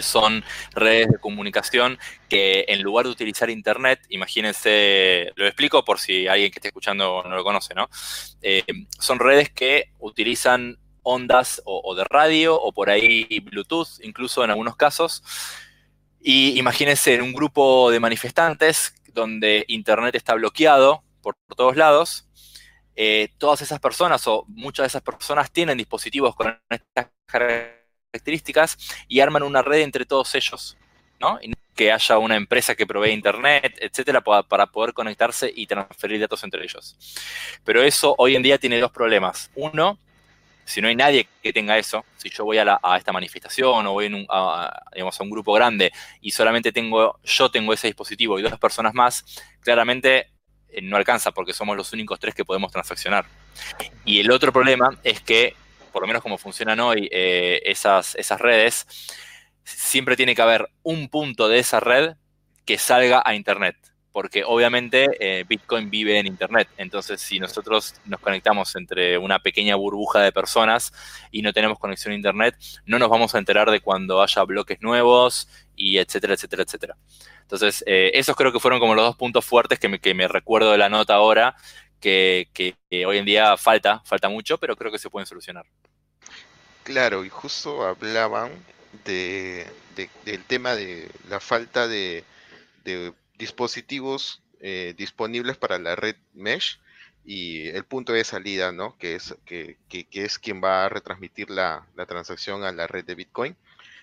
son redes de comunicación que en lugar de utilizar Internet, imagínense, lo explico por si alguien que esté escuchando no lo conoce, ¿no? son redes que utilizan ondas o, de radio o por ahí Bluetooth, incluso en algunos casos. Y imagínense en un grupo de manifestantes donde Internet está bloqueado por, todos lados. Eh, todas esas personas o muchas de esas personas tienen dispositivos con estas características y arman una red entre todos ellos, ¿no? que haya una empresa que provee internet, etcétera, para, poder conectarse y transferir datos entre ellos. Pero eso hoy en día tiene dos problemas. Uno, si no hay nadie que tenga eso, si yo voy a, esta manifestación o voy a, digamos, a un grupo grande y solamente tengo, yo tengo ese dispositivo y dos personas más, claramente eh, no alcanza porque somos los únicos tres que podemos transaccionar. Y el otro problema es que, por lo menos como funcionan hoy eh, esas redes, siempre tiene que haber un punto de esa red que salga a Internet porque obviamente eh, Bitcoin vive en Internet. Entonces, si nosotros nos conectamos entre una pequeña burbuja de personas y no tenemos conexión a Internet, no nos vamos a enterar de cuando haya bloques nuevos y etcétera, etcétera, etcétera. Entonces, eh, esos creo que fueron como los dos puntos fuertes que me, recuerdo de la nota ahora, que, hoy en día falta, falta mucho, pero creo que se pueden solucionar. Claro, y justo hablaban de, del tema de la falta de dispositivos eh, disponibles para la red mesh y el punto de salida, ¿no? Que es, que, es quien va a retransmitir la, transacción a la red de Bitcoin.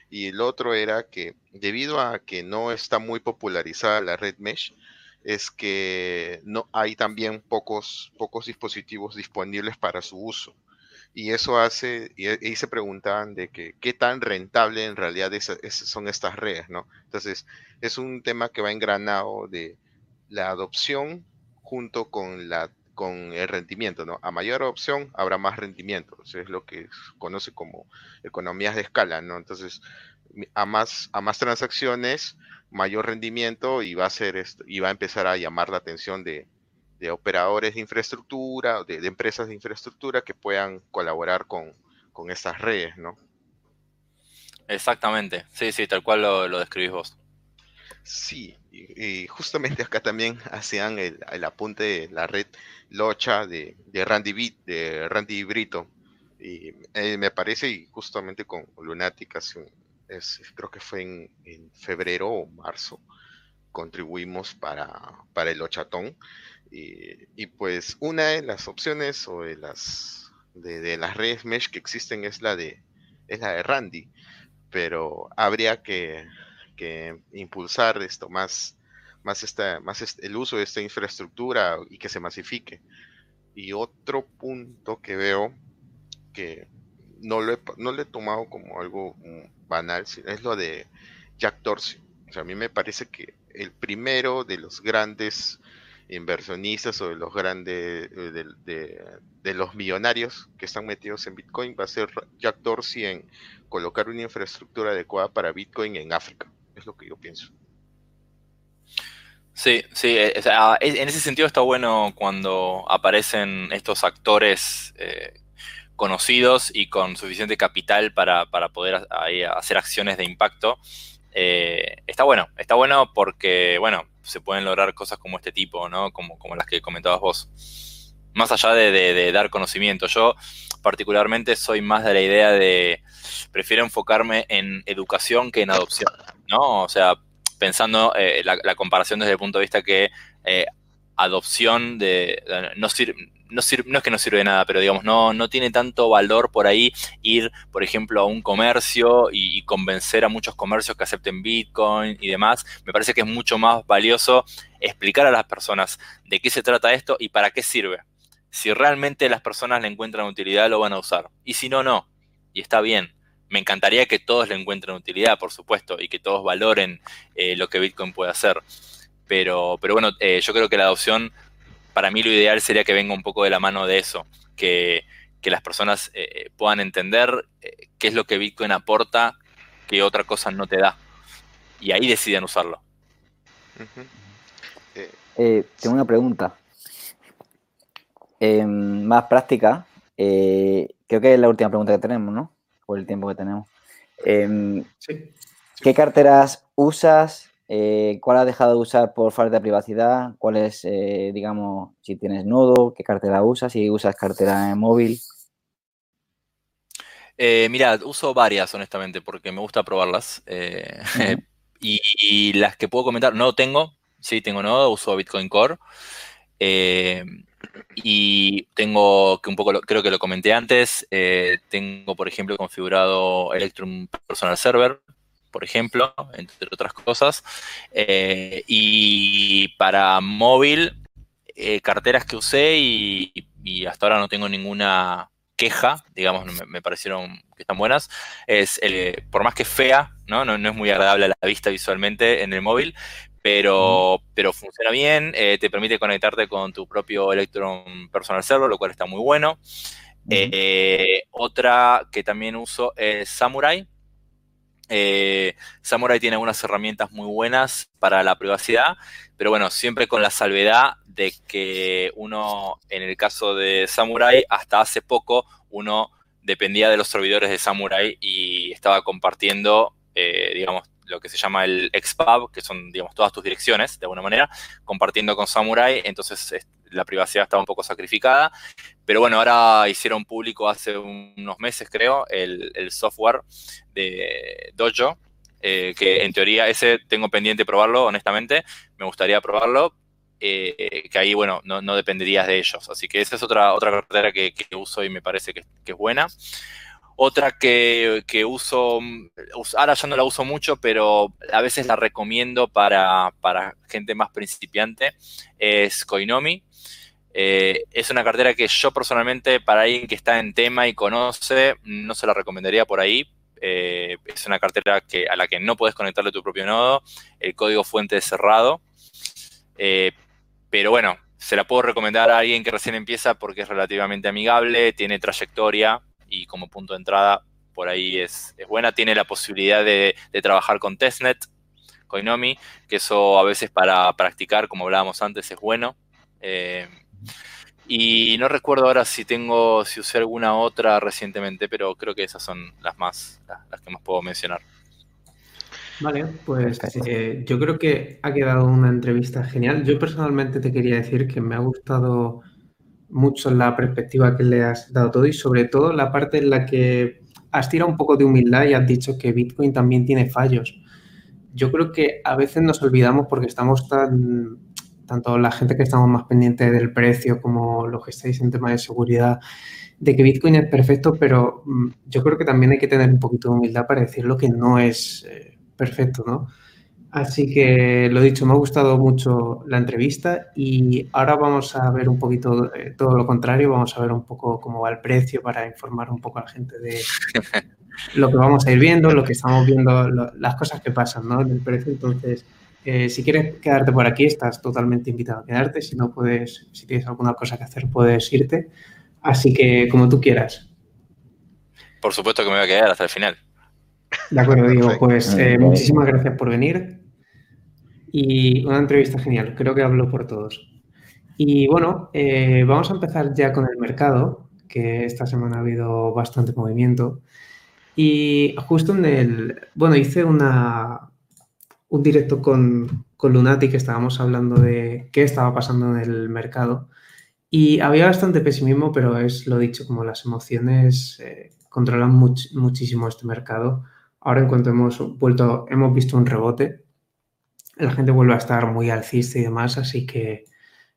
Y el otro era que debido a que no está muy popularizada la red mesh, es que no hay también pocos, pocos dispositivos disponibles para su uso. Y eso hace, y, ahí se preguntaban de que qué tan rentable en realidad son estas redes, ¿no? Entonces, es un tema que va engranado de la adopción junto con la con el rendimiento, ¿no? A mayor adopción habrá más rendimiento, eso es lo que se conoce como economías de escala, ¿no? Entonces, a más, a más transacciones, mayor rendimiento y va a ser esto, y va a empezar a llamar la atención de, de operadores de infraestructura, de, de, empresas de infraestructura que puedan colaborar con, con estas redes, ¿no? Exactamente, sí, sí, tal cual lo, lo describís vos. Sí, y, justamente acá también hacían el, el, apunte de la red Locha de, de Randy, de Randy Brito. Y eh, me parece, y justamente con Lunatic, es, creo que fue en, en, febrero o marzo, contribuimos para, para el Lochatón. Y, pues una de las opciones o de las de, las redes mesh que existen es la de es la de Randy, pero habría que, impulsar esto más más esta más el uso de esta infraestructura y que se masifique. Y otro punto que veo que no lo he, no lo he tomado como algo banal, es lo de Jack Dorsey. O sea, a mí me parece que el primero de los grandes inversionistas o de los grandes, eh, de, los millonarios que están metidos en Bitcoin, va a ser Jack Dorsey en colocar una infraestructura adecuada para Bitcoin en África. Es lo que yo pienso. Sí, sí, eh, en ese sentido está bueno cuando aparecen estos actores eh, conocidos y con suficiente capital para, poder hacer acciones de impacto. está bueno, está bueno porque, bueno, se pueden lograr cosas como este tipo, ¿no? Como, como las que comentabas vos. Más allá de, dar conocimiento. Yo particularmente soy más de la idea de, prefiero enfocarme en educación que en adopción, ¿no? O sea, pensando eh, la, comparación desde el punto de vista que eh, adopción de, no sirve no, no, es que no sirve de nada, pero digamos, no, no tiene tanto valor por ahí ir, por ejemplo, a un comercio y, convencer a muchos comercios que acepten Bitcoin y demás. Me parece que es mucho más valioso explicar a las personas de qué se trata esto y para qué sirve. Si realmente las personas le encuentran utilidad, lo van a usar. Y si no, no. Y está bien. Me encantaría que todos le encuentren utilidad, por supuesto, y que todos valoren eh, lo que Bitcoin puede hacer. Pero, pero bueno, eh, yo creo que la adopción para mí lo ideal sería que venga un poco de la mano de eso, que, que las personas eh, puedan entender eh, qué es lo que Bitcoin aporta que otra cosa no te da. Y ahí deciden usarlo. tengo una pregunta. Em, más práctica. creo que es la última pregunta que tenemos, ¿no? Por el tiempo que tenemos. Em, ¿Qué carteras usas? Eh, ¿Cuál has dejado de usar por falta de privacidad? ¿Cuál es, eh, digamos, si tienes nodo, qué cartera usas? Si usas cartera en móvil. Eh, mira, uso varias, honestamente, porque me gusta probarlas. y, las que puedo comentar, no tengo, sí, tengo nodo, uso Bitcoin Core. y tengo, que un poco, creo que lo comenté antes, tengo, por ejemplo, configurado Electrum Personal Server, por ejemplo, entre otras cosas. Eh, y para móvil, eh, carteras que usé y, hasta ahora no tengo ninguna queja, digamos, me, parecieron que están buenas. Es, por más que fea, ¿no? ¿no? es muy agradable a la vista visualmente en el móvil, pero, pero funciona bien, eh, te permite conectarte con tu propio Electron Personal Server, lo cual está muy bueno. otra que también uso es Samurai, eh, Samurai tiene algunas herramientas muy buenas para la privacidad, pero bueno, siempre con la salvedad de que uno, en el caso de Samurai, hasta hace poco uno dependía de los servidores de Samurai y estaba compartiendo, eh, digamos, lo que se llama el XPub, que son, digamos, todas tus direcciones, de alguna manera, compartiendo con Samurai, entonces la privacidad estaba un poco sacrificada. Pero bueno, ahora hicieron público hace unos meses, creo, el, software de Dojo, eh, que en teoría ese tengo pendiente probarlo, honestamente, me gustaría probarlo, eh, que ahí, bueno, no, dependerías de ellos. Así que esa es otra, otra cartera que, uso y me parece que, es buena. Otra que, uso, ahora ya no la uso mucho, pero a veces la recomiendo para, para gente más principiante, es Koinomi. Eh, es una cartera que yo personalmente, para alguien que está en tema y conoce, no se la recomendaría por ahí. Eh, es una cartera que, a la que no puedes conectarle tu propio nodo. El código fuente es cerrado. Eh, pero bueno, se la puedo recomendar a alguien que recién empieza porque es relativamente amigable, tiene trayectoria y como punto de entrada por ahí es, buena. Tiene la posibilidad de, de trabajar con testnet, Coinomi, que eso a veces para practicar, como hablábamos antes, es bueno. Y no recuerdo ahora si tengo, si usé alguna otra recientemente, pero creo que esas son las más, las, que más puedo mencionar. Vale, pues eh, yo creo que ha quedado una entrevista genial. Yo personalmente te quería decir que me ha gustado mucho la perspectiva que le has dado todo y sobre todo la parte en la que has tirado un poco de humildad y has dicho que Bitcoin también tiene fallos. Yo creo que a veces nos olvidamos porque estamos tan tanto la gente que estamos más pendiente del precio como los que estáis en tema de seguridad, de que Bitcoin es perfecto, pero mm, yo creo que también hay que tener un poquito de humildad para decirlo que no es eh, perfecto, ¿no? Así que lo dicho, me ha gustado mucho la entrevista y ahora vamos a ver un poquito eh, todo lo contrario, vamos a ver un poco cómo va el precio para informar un poco a la gente de lo que vamos a ir viendo, lo que estamos viendo, las cosas que pasan, ¿no? Del precio, entonces... Eh, si quieres quedarte por aquí, estás totalmente invitado a quedarte. Si no puedes, si tienes alguna cosa que hacer, puedes irte. Así que como tú quieras. Por supuesto que me voy a quedar hasta el final. De acuerdo, digo, pues eh, muchísimas gracias por venir. Y una entrevista genial, creo que hablo por todos. Y bueno, eh, vamos a empezar ya con el mercado, que esta semana ha habido bastante movimiento. Y justo en el, bueno, hice una, un directo con, con Lunati que estábamos hablando de qué estaba pasando en el mercado y había bastante pesimismo, pero es lo dicho, como las emociones eh, controlan muchísimo este mercado. Ahora en cuanto hemos vuelto, hemos visto un rebote, la gente vuelve a estar muy alcista y demás, así que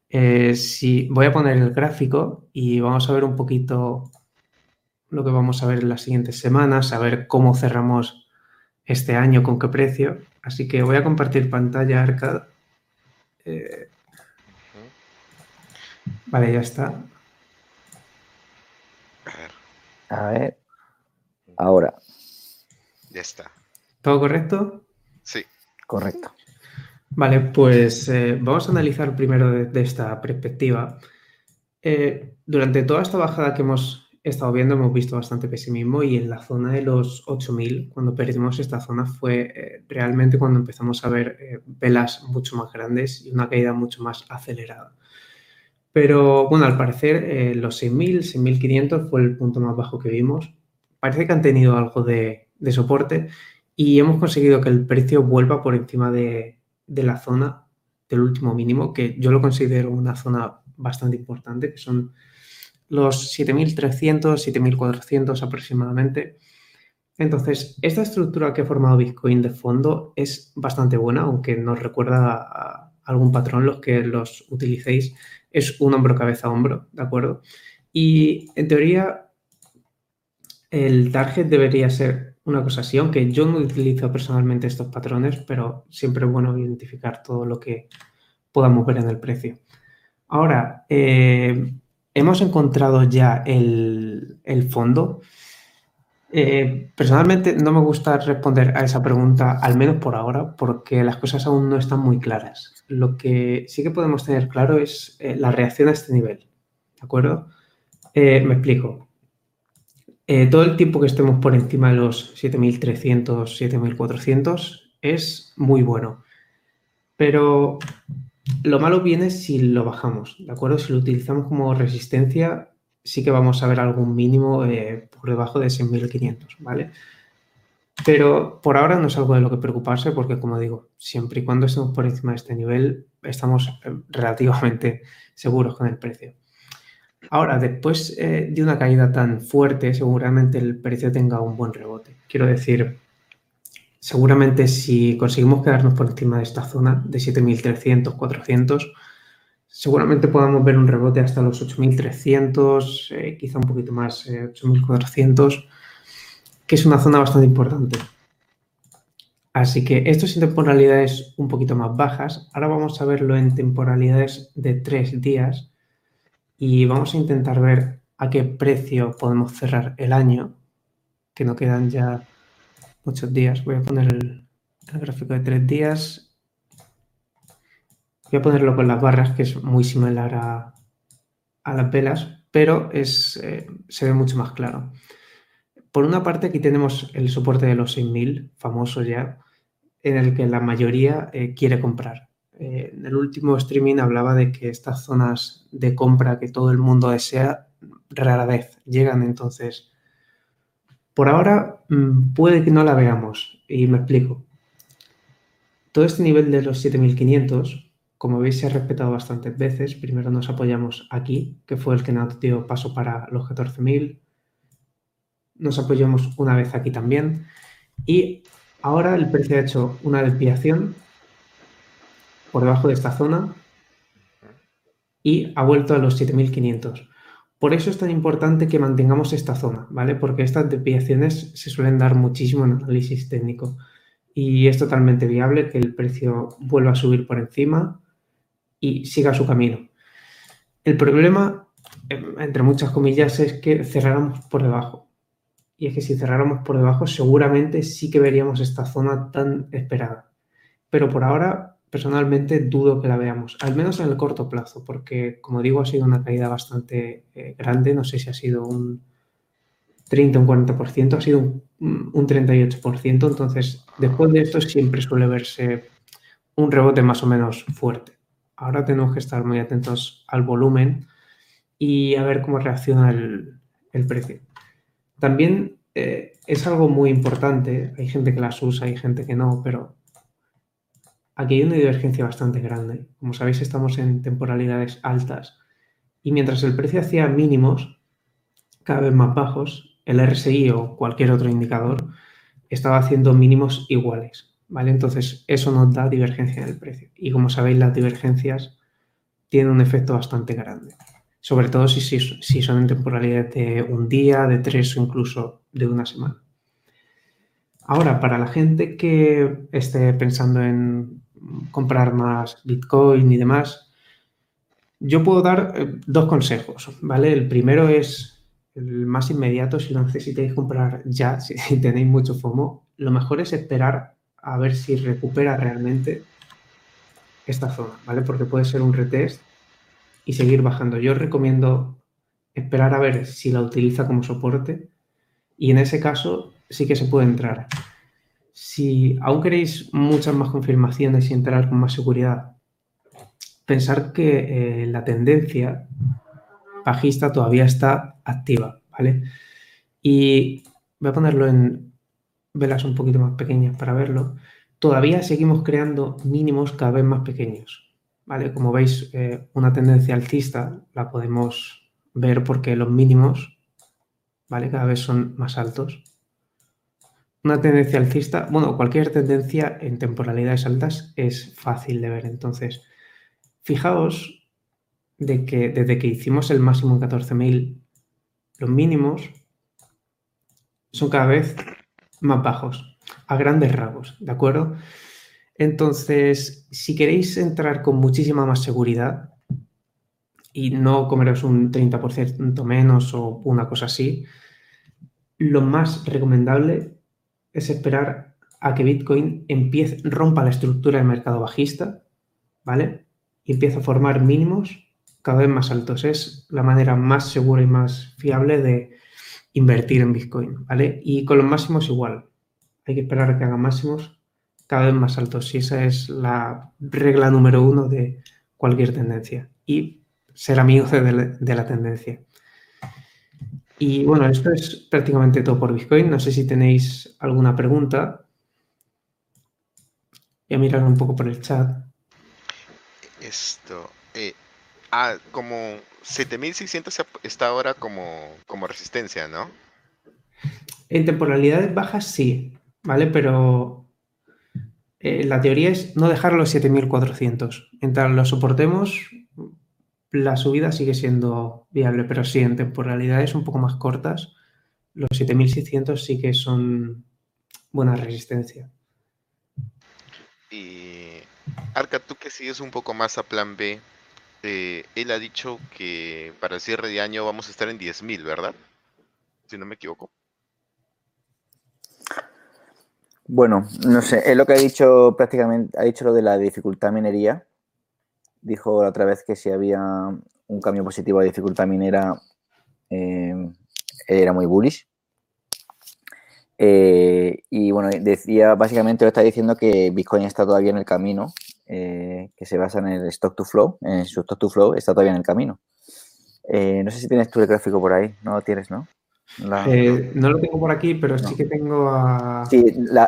eh, si voy a poner el gráfico y vamos a ver un poquito lo que vamos a ver en las siguientes semanas, a ver cómo cerramos este año, con qué precio. Así que voy a compartir pantalla, Arcad. Eh, vale, ya está. A ver. A ver. Ahora. Ya está. ¿Todo correcto? Sí. Correcto. Vale, pues eh, vamos a analizar primero de, esta perspectiva. Eh, durante toda esta bajada que hemos he estado viendo, hemos visto bastante pesimismo y en la zona de los 8000, cuando perdimos esta zona, fue eh, realmente cuando empezamos a ver eh, velas mucho más grandes y una caída mucho más acelerada. Pero bueno, al parecer eh, los 6000, 6500 fue el punto más bajo que vimos. Parece que han tenido algo de, soporte y hemos conseguido que el precio vuelva por encima de, de la zona del último mínimo, que yo lo considero una zona bastante importante, que son los 7.300, 7.400 aproximadamente. Entonces, esta estructura que ha formado Bitcoin de fondo es bastante buena, aunque nos recuerda a algún patrón los que los utilicéis. Es un hombro, cabeza, hombro, ¿de acuerdo? Y en teoría, el target debería ser una cosa así, aunque yo no utilizo personalmente estos patrones, pero siempre es bueno identificar todo lo que podamos ver en el precio. Ahora, eh, hemos encontrado ya el, fondo. Eh, personalmente no me gusta responder a esa pregunta, al menos por ahora, porque las cosas aún no están muy claras. Lo que sí que podemos tener claro es eh, la reacción a este nivel. ¿De acuerdo? Eh, me explico. todo el tiempo que estemos por encima de los 7300, 7400 es muy bueno. Pero lo malo viene si lo bajamos, ¿de acuerdo? Si lo utilizamos como resistencia, sí que vamos a ver algún mínimo eh, por debajo de 6.500, ¿vale? Pero por ahora no es algo de lo que preocuparse porque, como digo, siempre y cuando estemos por encima de este nivel, estamos eh, relativamente seguros con el precio. Ahora, después eh, de una caída tan fuerte, seguramente el precio tenga un buen rebote. Quiero decir, seguramente si conseguimos quedarnos por encima de esta zona de 7.300, 400, seguramente podamos ver un rebote hasta los 8.300, eh, quizá un poquito más, 8.400, eh, que es una zona bastante importante. Así que esto es en temporalidades un poquito más bajas. Ahora vamos a verlo en temporalidades de tres días y vamos a intentar ver a qué precio podemos cerrar el año, que no quedan ya muchos días. Voy a poner el, gráfico de tres días. Voy a ponerlo con las barras, que es muy similar a, las velas, pero es, eh, se ve mucho más claro. Por una parte, aquí tenemos el soporte de los 6000, famoso ya, en el que la mayoría eh, quiere comprar. Eh, en el último streaming hablaba de que estas zonas de compra que todo el mundo desea rara vez llegan, entonces por ahora mm, puede que no la veamos y me explico. Todo este nivel de los 7500, como veis, se ha respetado bastantes veces. Primero nos apoyamos aquí, que fue el que nos dio paso para los 14.000. Nos apoyamos una vez aquí también. Y ahora el precio ha hecho una desviación por debajo de esta zona y ha vuelto a los 7500. Por eso es tan importante que mantengamos esta zona, ¿vale? Porque estas desviaciones se suelen dar muchísimo en análisis técnico y es totalmente viable que el precio vuelva a subir por encima y siga su camino. El problema, em, entre muchas comillas, es que cerráramos por debajo. Y es que si cerráramos por debajo, seguramente sí que veríamos esta zona tan esperada. Pero por ahora personalmente dudo que la veamos, al menos en el corto plazo, porque como digo, ha sido una caída bastante eh, grande, no sé si ha sido un 30, un 40%, ha sido un, un 38%, entonces después de esto siempre suele verse un rebote más o menos fuerte. Ahora tenemos que estar muy atentos al volumen y a ver cómo reacciona el, precio. También eh, es algo muy importante, hay gente que las usa, hay gente que no, pero Aquí hay una divergencia bastante grande. Como sabéis, estamos en temporalidades altas y mientras el precio hacía mínimos cada vez más bajos, el RSI o cualquier otro indicador estaba haciendo mínimos iguales. ¿vale? Entonces, eso nos da divergencia en el precio. Y como sabéis, las divergencias tienen un efecto bastante grande. Sobre todo si, si son en temporalidades de un día, de tres o incluso de una semana. Ahora, para la gente que esté pensando en comprar más Bitcoin y demás, yo puedo dar eh, dos consejos, ¿vale? El primero es el más inmediato, si lo necesitáis comprar ya, si tenéis mucho FOMO, lo mejor es esperar a ver si recupera realmente esta zona, ¿vale? Porque puede ser un retest y seguir bajando. Yo recomiendo esperar a ver si la utiliza como soporte y en ese caso sí que se puede entrar. Si aún queréis muchas más confirmaciones y entrar con más seguridad, pensar que eh, la tendencia bajista todavía está activa, ¿vale? Y voy a ponerlo en velas un poquito más pequeñas para verlo. Todavía seguimos creando mínimos cada vez más pequeños, ¿vale? Como veis, eh, una tendencia alcista la podemos ver porque los mínimos, ¿vale? Cada vez son más altos. Una tendencia alcista, bueno, cualquier tendencia en temporalidades altas es fácil de ver. Entonces, fijaos de que desde que hicimos el máximo en 14.000, los mínimos son cada vez más bajos, a grandes rasgos, ¿de acuerdo? Entonces, si queréis entrar con muchísima más seguridad y no comeros un 30% menos o una cosa así, lo más recomendable es esperar a que Bitcoin empiece, rompa la estructura del mercado bajista, ¿vale? Y empiece a formar mínimos cada vez más altos. Es la manera más segura y más fiable de invertir en Bitcoin, ¿vale? Y con los máximos igual. Hay que esperar a que haga máximos cada vez más altos. Y esa es la regla número uno de cualquier tendencia. Y ser amigo de, de la tendencia. Y bueno, esto es prácticamente todo por Bitcoin. No sé si tenéis alguna pregunta. Voy a mirar un poco por el chat. Esto. Eh, ah, como 7600 está ahora como, como resistencia, ¿no? En temporalidades bajas sí, ¿vale? Pero eh, la teoría es no dejar los 7400. Mientras lo soportemos, la subida sigue siendo viable, pero sí, en temporalidades un poco más cortas, los 7600 sí que son buena resistencia. Y Arca, tú que sigues un poco más a plan B, eh, él ha dicho que para el cierre de año vamos a estar en 10.000, ¿verdad? Si no me equivoco. Bueno, no sé, es lo que ha dicho prácticamente, ha dicho lo de la dificultad minería, dijo la otra vez que si había un cambio positivo de dificultad minera eh, era muy bullish. Eh, y bueno, decía, básicamente lo está diciendo que Bitcoin está todavía en el camino, eh, que se basa en el stock to flow, en su stock to flow está todavía en el camino. no sé si tienes tú el gráfico por ahí, no lo tienes, ¿no? no lo tengo por aquí, pero sí que tengo a... Sí,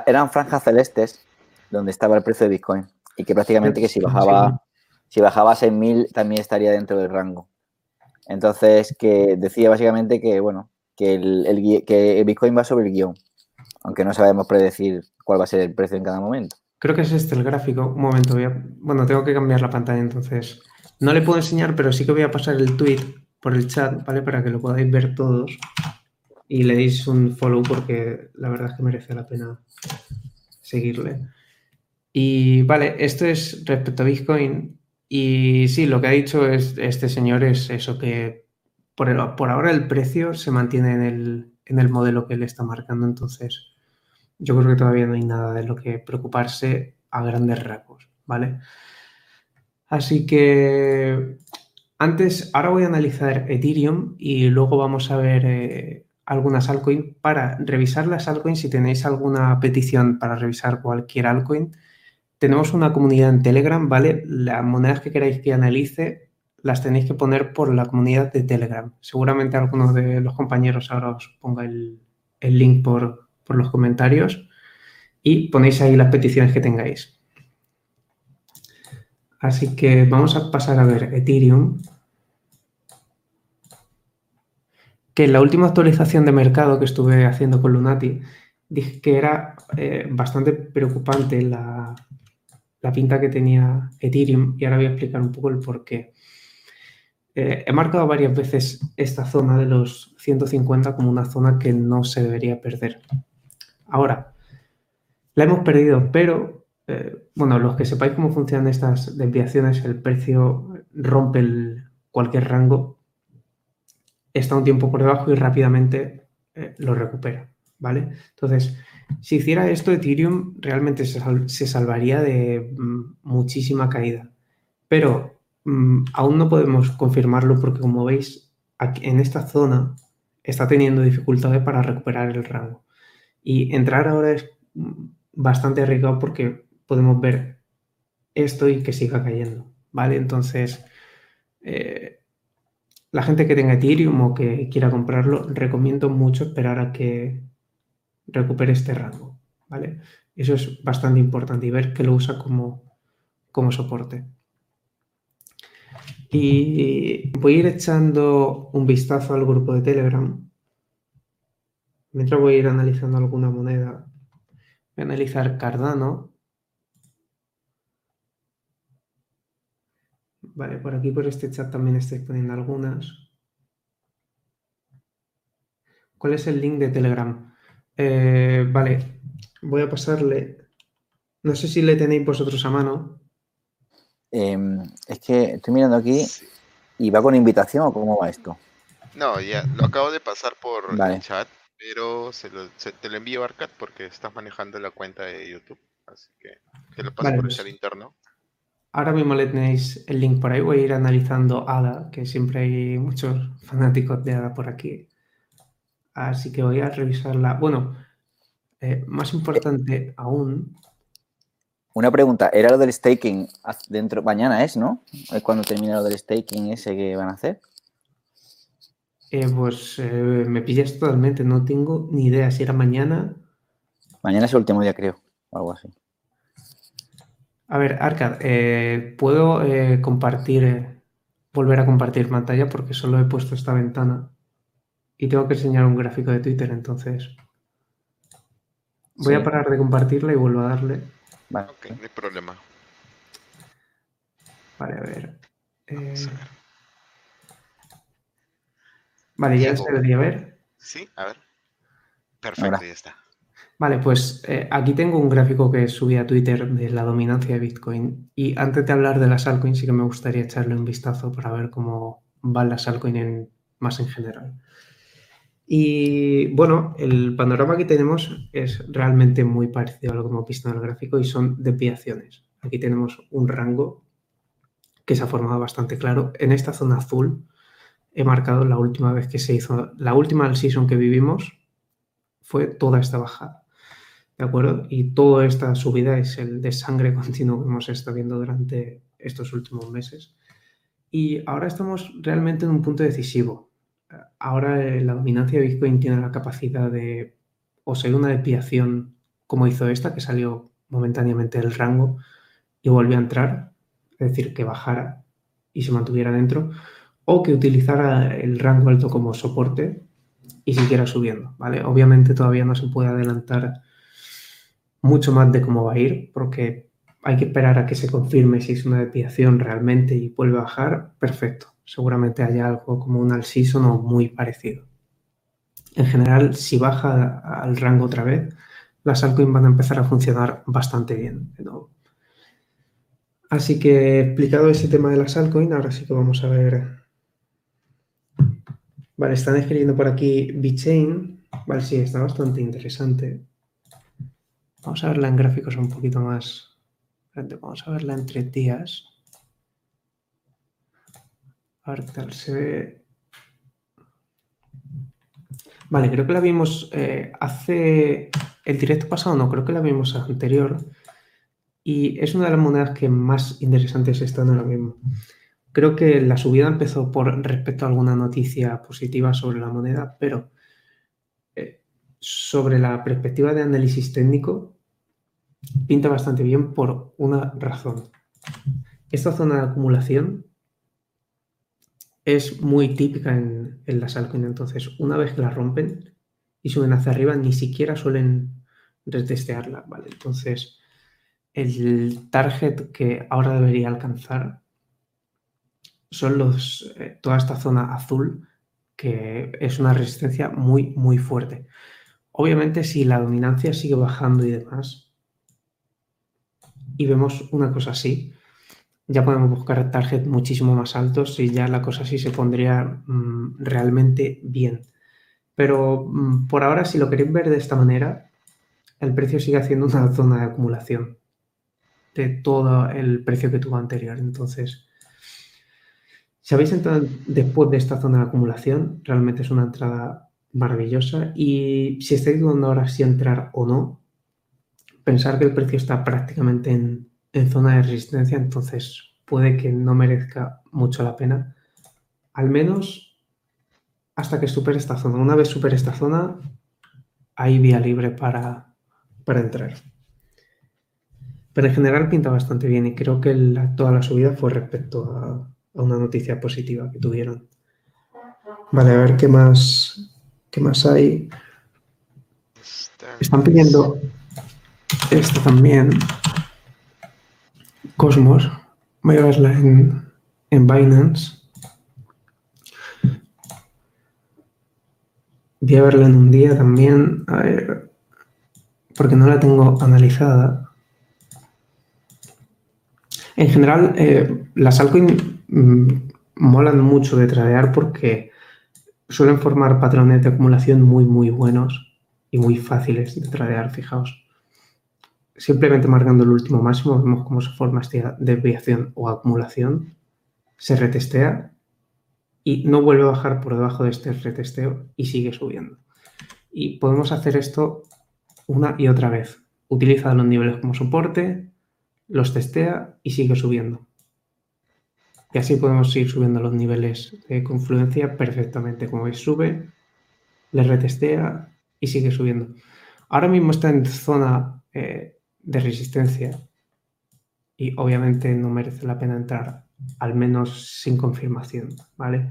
eran franjas celestes donde estaba el precio de Bitcoin y que prácticamente que si bajaba si bajaba a 6.000 también estaría dentro del rango. Entonces, que decía básicamente que, bueno, que el, Bitcoin va sobre el guion, aunque no sabemos predecir cuál va a ser el precio en cada momento. Creo que es este el gráfico. Un momento, bueno, tengo que cambiar la pantalla entonces. No le puedo enseñar, pero sí que voy a pasar el tweet por el chat, ¿vale? Para que lo podáis ver todos y le deis un follow porque la verdad es que merece la pena seguirle. Y vale, esto es respecto a Bitcoin. Y sí, lo que ha dicho es, este señor es eso, que por, ahora el precio se mantiene en el, en el modelo que él está marcando, entonces yo creo que todavía no hay nada de lo que preocuparse a grandes rasgos, ¿vale? Así que antes, ahora voy a analizar Ethereum y luego vamos a ver eh, algunas altcoins para revisar las altcoins. Si tenéis alguna petición para revisar cualquier altcoin, tenemos una comunidad en Telegram, ¿vale? Las monedas que queráis que analice las tenéis que poner por la comunidad de Telegram. Seguramente algunos de los compañeros ahora os ponga el, link por, los comentarios y ponéis ahí las peticiones que tengáis. Así que vamos a pasar a ver Ethereum. Que en la última actualización de mercado que estuve haciendo con Lunati, dije que era eh, bastante preocupante la, la pinta que tenía Ethereum y ahora voy a explicar un poco el por qué. Eh, he marcado varias veces esta zona de los 150 como una zona que no se debería perder. Ahora, la hemos perdido, pero eh, bueno, los que sepáis cómo funcionan estas desviaciones, el precio rompe cualquier rango, está un tiempo por debajo y rápidamente eh, lo recupera, ¿vale? Entonces, si hiciera esto, Ethereum realmente se, salvaría de mm, muchísima caída. Pero mm, aún no podemos confirmarlo porque, como veis, en esta zona está teniendo dificultades para recuperar el rango. Y entrar ahora es bastante arriesgado porque podemos ver esto y que siga cayendo, ¿vale? Entonces, eh, la gente que tenga Ethereum o que quiera comprarlo, recomiendo mucho esperar a que recupere este rango, ¿vale? Eso es bastante importante y ver que lo usa como, como soporte. Y voy a ir echando un vistazo al grupo de Telegram. Mientras voy a ir analizando alguna moneda. Voy a analizar Cardano. Vale, por aquí por este chat también estoy poniendo algunas. ¿Cuál es el link de Telegram? Eh, vale, voy a pasarle. No sé si le tenéis vosotros a mano. Em, es que estoy mirando aquí y va con invitación o cómo va esto. No, ya lo acabo de pasar por el chat, pero se te lo envío Arcad porque estás manejando la cuenta de YouTube, así que te lo paso por el pues chat interno. Ahora mismo le tenéis el link por ahí, voy a ir analizando ADA, que siempre hay muchos fanáticos de ADA por aquí. Así que voy a revisarla. Bueno, eh, más importante aún, una pregunta, ¿era lo del staking dentro? Mañana es, ¿no? Es cuando termina lo del staking ese que van a hacer. Eh, pues eh, me pillas totalmente, no tengo ni idea si era mañana. Mañana es el último día, creo, o algo así. A ver, Arcad, eh, ¿puedo compartir, volver a compartir pantalla? Porque solo he puesto esta ventana y tengo que enseñar un gráfico de Twitter, entonces voy a parar de compartirla y vuelvo a darle. Vale. Ok, no hay problema. Vale, a ver. Eh, vale, ya se debería ver. Sí, a ver. Perfecto, ya está. Vale, pues eh, aquí tengo un gráfico que subí a Twitter de la dominancia de Bitcoin. Y antes de hablar de las altcoins, sí que me gustaría echarle un vistazo para ver cómo van las altcoins más en general. Y bueno, el panorama que tenemos es realmente muy parecido a lo que hemos visto en el gráfico y son desviaciones. Aquí tenemos un rango que se ha formado bastante claro. En esta zona azul he marcado la última vez que se hizo, la última season que vivimos fue toda esta bajada. ¿De acuerdo? Y toda esta subida es el de sangre continuo que hemos estado viendo durante estos últimos meses. Y ahora estamos realmente en un punto decisivo ahora eh, la dominancia de Bitcoin tiene la capacidad de o ser una desviación como hizo esta, que salió momentáneamente del rango y volvió a entrar, es decir, que bajara y se mantuviera dentro, o que utilizara el rango alto como soporte y siguiera subiendo, ¿vale? Obviamente todavía no se puede adelantar mucho más de cómo va a ir, porque hay que esperar a que se confirme si es una desviación realmente y vuelve a bajar, perfecto seguramente haya algo como un all season o muy parecido. En general, si baja al rango otra vez, las altcoins van a empezar a funcionar bastante bien Así que explicado ese tema de las altcoins, ahora sí que vamos a ver. Vale, están escribiendo por aquí VeChain. Vale, sí, está bastante interesante. Vamos a verla en gráficos un poquito más. Vamos a verla entre días. A ver tal se ve. Vale, creo que la vimos eh, hace el directo pasado, no, creo que la vimos anterior. Y es una de las monedas que más interesantes están ahora mismo. Creo que la subida empezó por respecto a alguna noticia positiva sobre la moneda, pero eh, sobre la perspectiva de análisis técnico, pinta bastante bien por una razón. Esta zona de acumulación es muy típica en, las altcoins. Entonces, una vez que la rompen y suben hacia arriba, ni siquiera suelen retestearla, ¿vale? Entonces, el target que ahora debería alcanzar son los, eh, toda esta zona azul, que es una resistencia muy, muy fuerte. Obviamente, si la dominancia sigue bajando y demás, y vemos una cosa así, ya podemos buscar target muchísimo más altos y ya la cosa sí se pondría mm, realmente bien. Pero mm, por ahora, si lo queréis ver de esta manera, el precio sigue haciendo una zona de acumulación de todo el precio que tuvo anterior. Entonces, Si habéis entrado después de esta zona de acumulación, realmente es una entrada maravillosa. Y si estáis dudando ahora si entrar o no, pensar que el precio está prácticamente en, en zona de resistencia, entonces puede que no merezca mucho la pena. Al menos hasta que supere esta zona. Una vez supere esta zona, hay vía libre para, para entrar. Pero en general pinta bastante bien y creo que toda la subida fue respecto a, una noticia positiva que tuvieron. Vale, a ver qué más, qué más hay. Están pidiendo esto también. Cosmos. Voy a verla en, en Binance. Voy a verla en un día también. A ver. Porque no la tengo analizada. En general, eh, las altcoins mm, molan mucho de tradear porque suelen formar patrones de acumulación muy, muy buenos y muy fáciles de tradear, fijaos. Simplemente marcando el último máximo, vemos cómo se forma esta desviación o acumulación, se retestea y no vuelve a bajar por debajo de este retesteo y sigue subiendo. Y podemos hacer esto una y otra vez. Utiliza los niveles como soporte, los testea y sigue subiendo. Y así podemos ir subiendo los niveles de confluencia perfectamente. Como veis, sube, le retestea y sigue subiendo. Ahora mismo está en zona eh, de resistencia y obviamente no merece la pena entrar, al menos sin confirmación, ¿vale?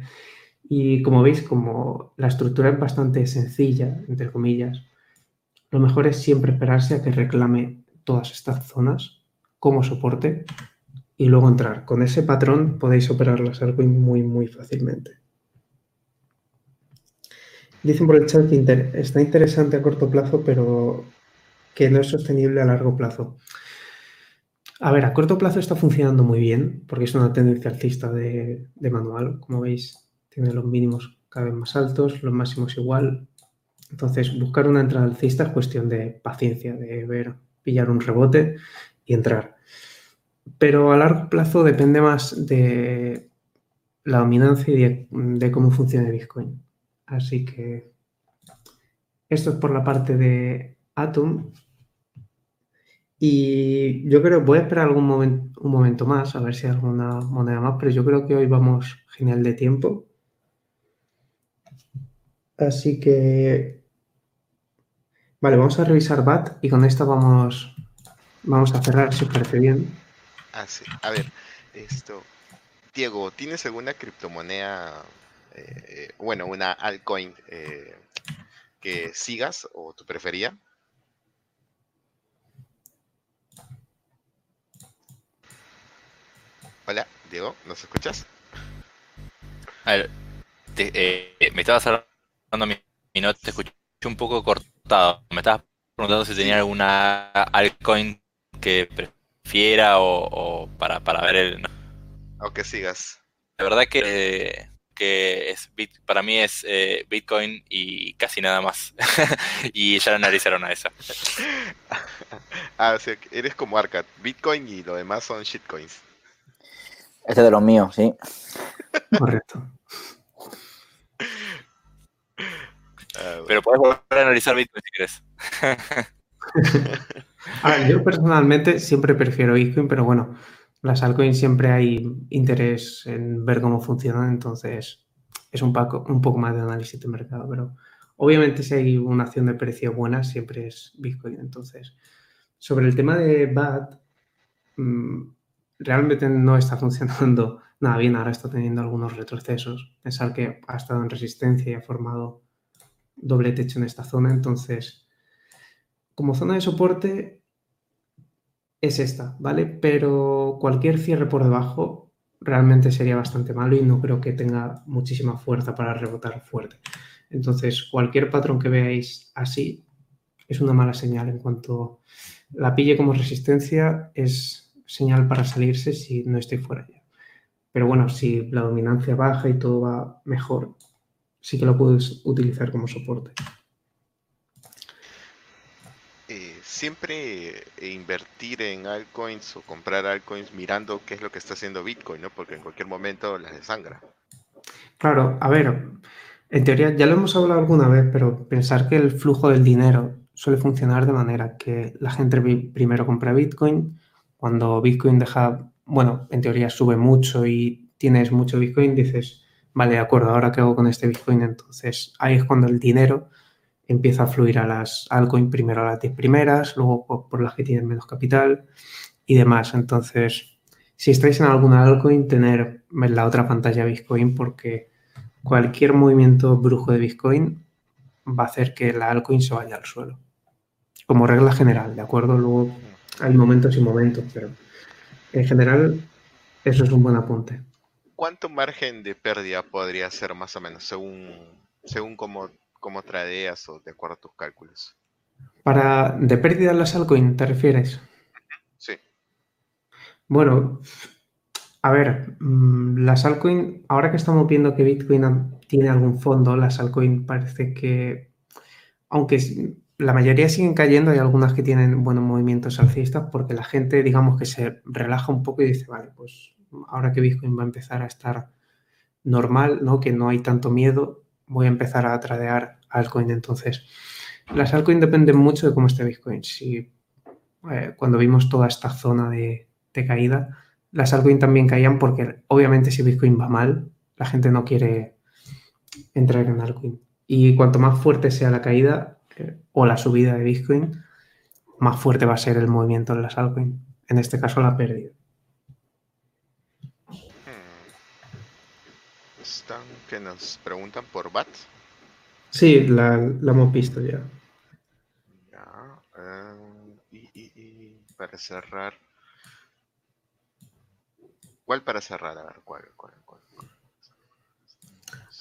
Y como veis, como la estructura es bastante sencilla, entre comillas, lo mejor es siempre esperarse a que reclame todas estas zonas como soporte y luego entrar. Con ese patrón podéis operar las altcoins muy, muy fácilmente. Dicen por el chat que está interesante a corto plazo, pero que no es sostenible a largo plazo. A ver, a corto plazo está funcionando muy bien, porque es una tendencia alcista de, de manual. Como veis, tiene los mínimos cada vez más altos, los máximos igual. Entonces, buscar una entrada alcista es cuestión de paciencia, de ver, pillar un rebote y entrar. Pero a largo plazo depende más de la dominancia y de, cómo funciona Bitcoin. Así que esto es por la parte de Atom. Y yo creo, voy a esperar algún un momento más, a ver si hay alguna moneda más, pero yo creo que hoy vamos genial de tiempo. Así que, vale, vamos a revisar BAT y con esto vamos, Vamos a cerrar, si os parece bien. Ah, sí. A ver, esto. Diego, ¿tienes alguna criptomoneda, eh, bueno, una altcoin eh, que sigas o tu prefería? Hola, Diego, ¿nos escuchas? A ver, eh, me estabas hablando mi, mi no te escuché un poco cortado. Me estabas preguntando si tenía alguna altcoin que prefiera o, para, ver el... O que sigas. La verdad que, que es, para mí es eh, Bitcoin y casi nada más. y ya analizaron a esa. ah, o sea, eres como Arcad. Bitcoin y lo demás son shitcoins. Este de los míos, sí. Correcto. Ah, Pero puedes volver a analizar Bitcoin si quieres. yo personalmente siempre prefiero Bitcoin, pero bueno, las altcoins siempre hay interés en ver cómo funcionan, entonces es un poco, un poco más de análisis de mercado, pero obviamente si hay una acción de precio buena siempre es Bitcoin. Entonces, sobre el tema de BAT, mm, realmente no está funcionando nada bien, ahora está teniendo algunos retrocesos. Pensar que ha estado en resistencia y ha formado doble techo en esta zona, entonces como zona de soporte es esta, ¿vale? Pero cualquier cierre por debajo realmente sería bastante malo y no creo que tenga muchísima fuerza para rebotar fuerte. Entonces, cualquier patrón que veáis así es una mala señal. En cuanto la pille como resistencia, es señal para salirse si no estoy fuera ya. Pero bueno, si la dominancia baja y todo va mejor, sí que lo puedes utilizar como soporte. siempre invertir en altcoins o comprar altcoins mirando qué es lo que está haciendo Bitcoin, ¿no? Porque en cualquier momento las desangra. Claro, a ver, en teoría ya lo hemos hablado alguna vez, pero pensar que el flujo del dinero suele funcionar de manera que la gente primero compra Bitcoin, cuando Bitcoin deja, bueno, en teoría sube mucho y tienes mucho Bitcoin, dices, vale, de acuerdo, ahora qué hago con este Bitcoin. Entonces ahí es cuando el dinero empieza a fluir a las altcoins, primero a las 10 primeras, luego por las que tienen menos capital y demás. Entonces, si estáis en alguna altcoin, tener la otra pantalla Bitcoin porque cualquier movimiento brujo de Bitcoin va a hacer que la altcoin se vaya al suelo. Como regla general, ¿de acuerdo? Luego hay momentos y momentos, pero en general eso es un buen apunte. ¿Cuánto margen de pérdida podría ser más o menos, según, según cómo, cómo tradeas o de acuerdo a tus cálculos? Para de pérdida en las altcoins, ¿te refieres? Sí. Bueno, a ver, mm, las altcoins, ahora que estamos viendo que Bitcoin tiene algún fondo, las altcoins parece que, aunque la mayoría siguen cayendo, hay algunas que tienen buenos movimientos alcistas porque la gente, digamos que se relaja un poco y dice, vale, pues ahora que Bitcoin va a empezar a estar normal, ¿no? Que no hay tanto miedo, voy a empezar a tradear altcoin. Entonces, las altcoins dependen mucho de cómo esté Bitcoin. Si eh, cuando vimos toda esta zona de, caída, las altcoins también caían porque obviamente si Bitcoin va mal, la gente no quiere entrar en altcoin. Y cuanto más fuerte sea la caída o la subida de Bitcoin, más fuerte va a ser el movimiento en las altcoins. En este caso, la pérdida. que nos preguntan por BAT. Sí, la, hemos visto ya. Ya. Eh, y, para cerrar. ¿Cuál para cerrar? A ver, ¿cuál, cuál, cuál,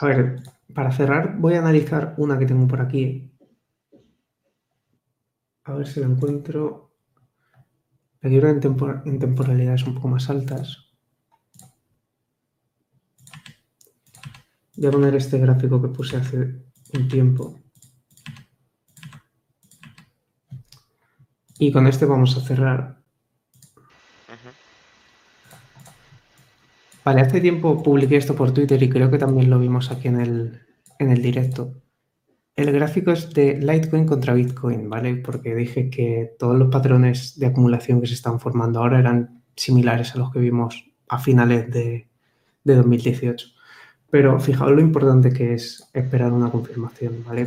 A ver, para cerrar voy a analizar una que tengo por aquí. A ver si la encuentro. La quiero en, en temporalidades un poco más altas. Voy a poner este gráfico que puse hace un tiempo. Y con este vamos a cerrar. Vale, hace tiempo publiqué esto por Twitter y creo que también lo vimos aquí en el, en el directo. El gráfico es de Litecoin contra Bitcoin, ¿vale? Porque dije que todos los patrones de acumulación que se están formando ahora eran similares a los que vimos a finales de, de 2018. Pero fijaos lo importante que es esperar una confirmación, ¿vale?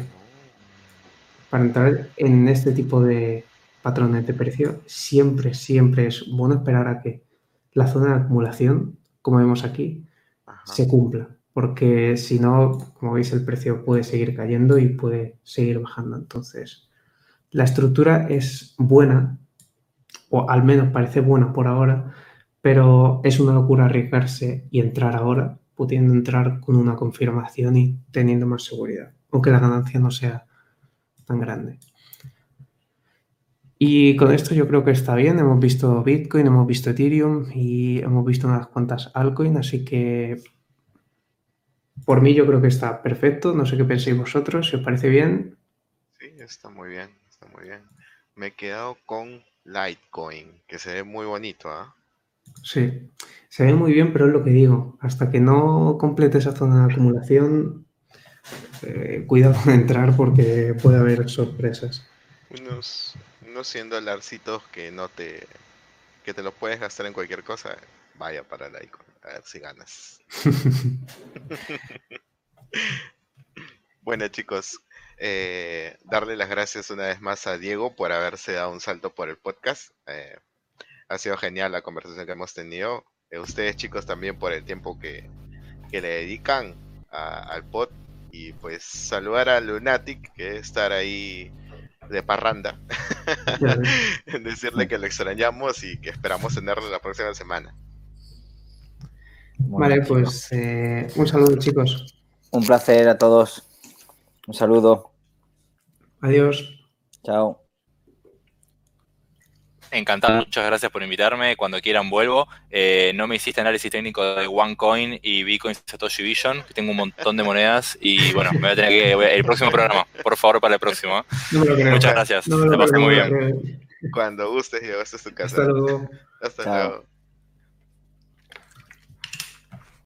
Para entrar en este tipo de patrones de precio, siempre, siempre es bueno esperar a que la zona de acumulación, como vemos aquí, se cumpla. Porque si no, como veis, el precio puede seguir cayendo y puede seguir bajando. Entonces, la estructura es buena, o al menos parece buena por ahora, pero es una locura arriesgarse y entrar ahora pudiendo entrar con una confirmación y teniendo más seguridad, aunque la ganancia no sea tan grande. Y con esto yo creo que está bien. Hemos visto Bitcoin, hemos visto Ethereum y hemos visto unas cuantas altcoins, así que por mí yo creo que está perfecto. No sé qué penséis vosotros, si os parece bien. Sí, está muy bien, está muy bien. Me he quedado con Litecoin, que se ve muy bonito, ¿ah? Sí, se ve muy bien, pero es lo que digo, hasta que no complete esa zona de acumulación, eh, cuidado con entrar porque puede haber sorpresas. Unos, unos 100 dolarcitos que no te, que te los puedes gastar en cualquier cosa, vaya para la icon, a ver si ganas. bueno chicos, eh, darle las gracias una vez más a Diego por haberse dado un salto por el podcast. Eh, ha sido genial la conversación que hemos tenido. Eh, ustedes chicos también por el tiempo que, le dedican al pod. Y pues saludar a Lunatic, que es estar ahí de parranda. Decirle que lo extrañamos y que esperamos tenerlo la próxima semana. Vale, pues eh, un saludo chicos. Un placer a todos. Un saludo. Adiós. Chao. Encantado, muchas gracias por invitarme. Cuando quieran vuelvo. Eh, no me hiciste análisis técnico de OneCoin y Bitcoin Satoshi Vision, que tengo un montón de monedas y bueno, me voy a tener que el próximo programa. por favor, para el próximo. No me lo creo. Muchas gracias. No me lo Te pasé muy bien. Cuando gustes, esta es tu casa. Hasta luego. Hasta Chao. luego.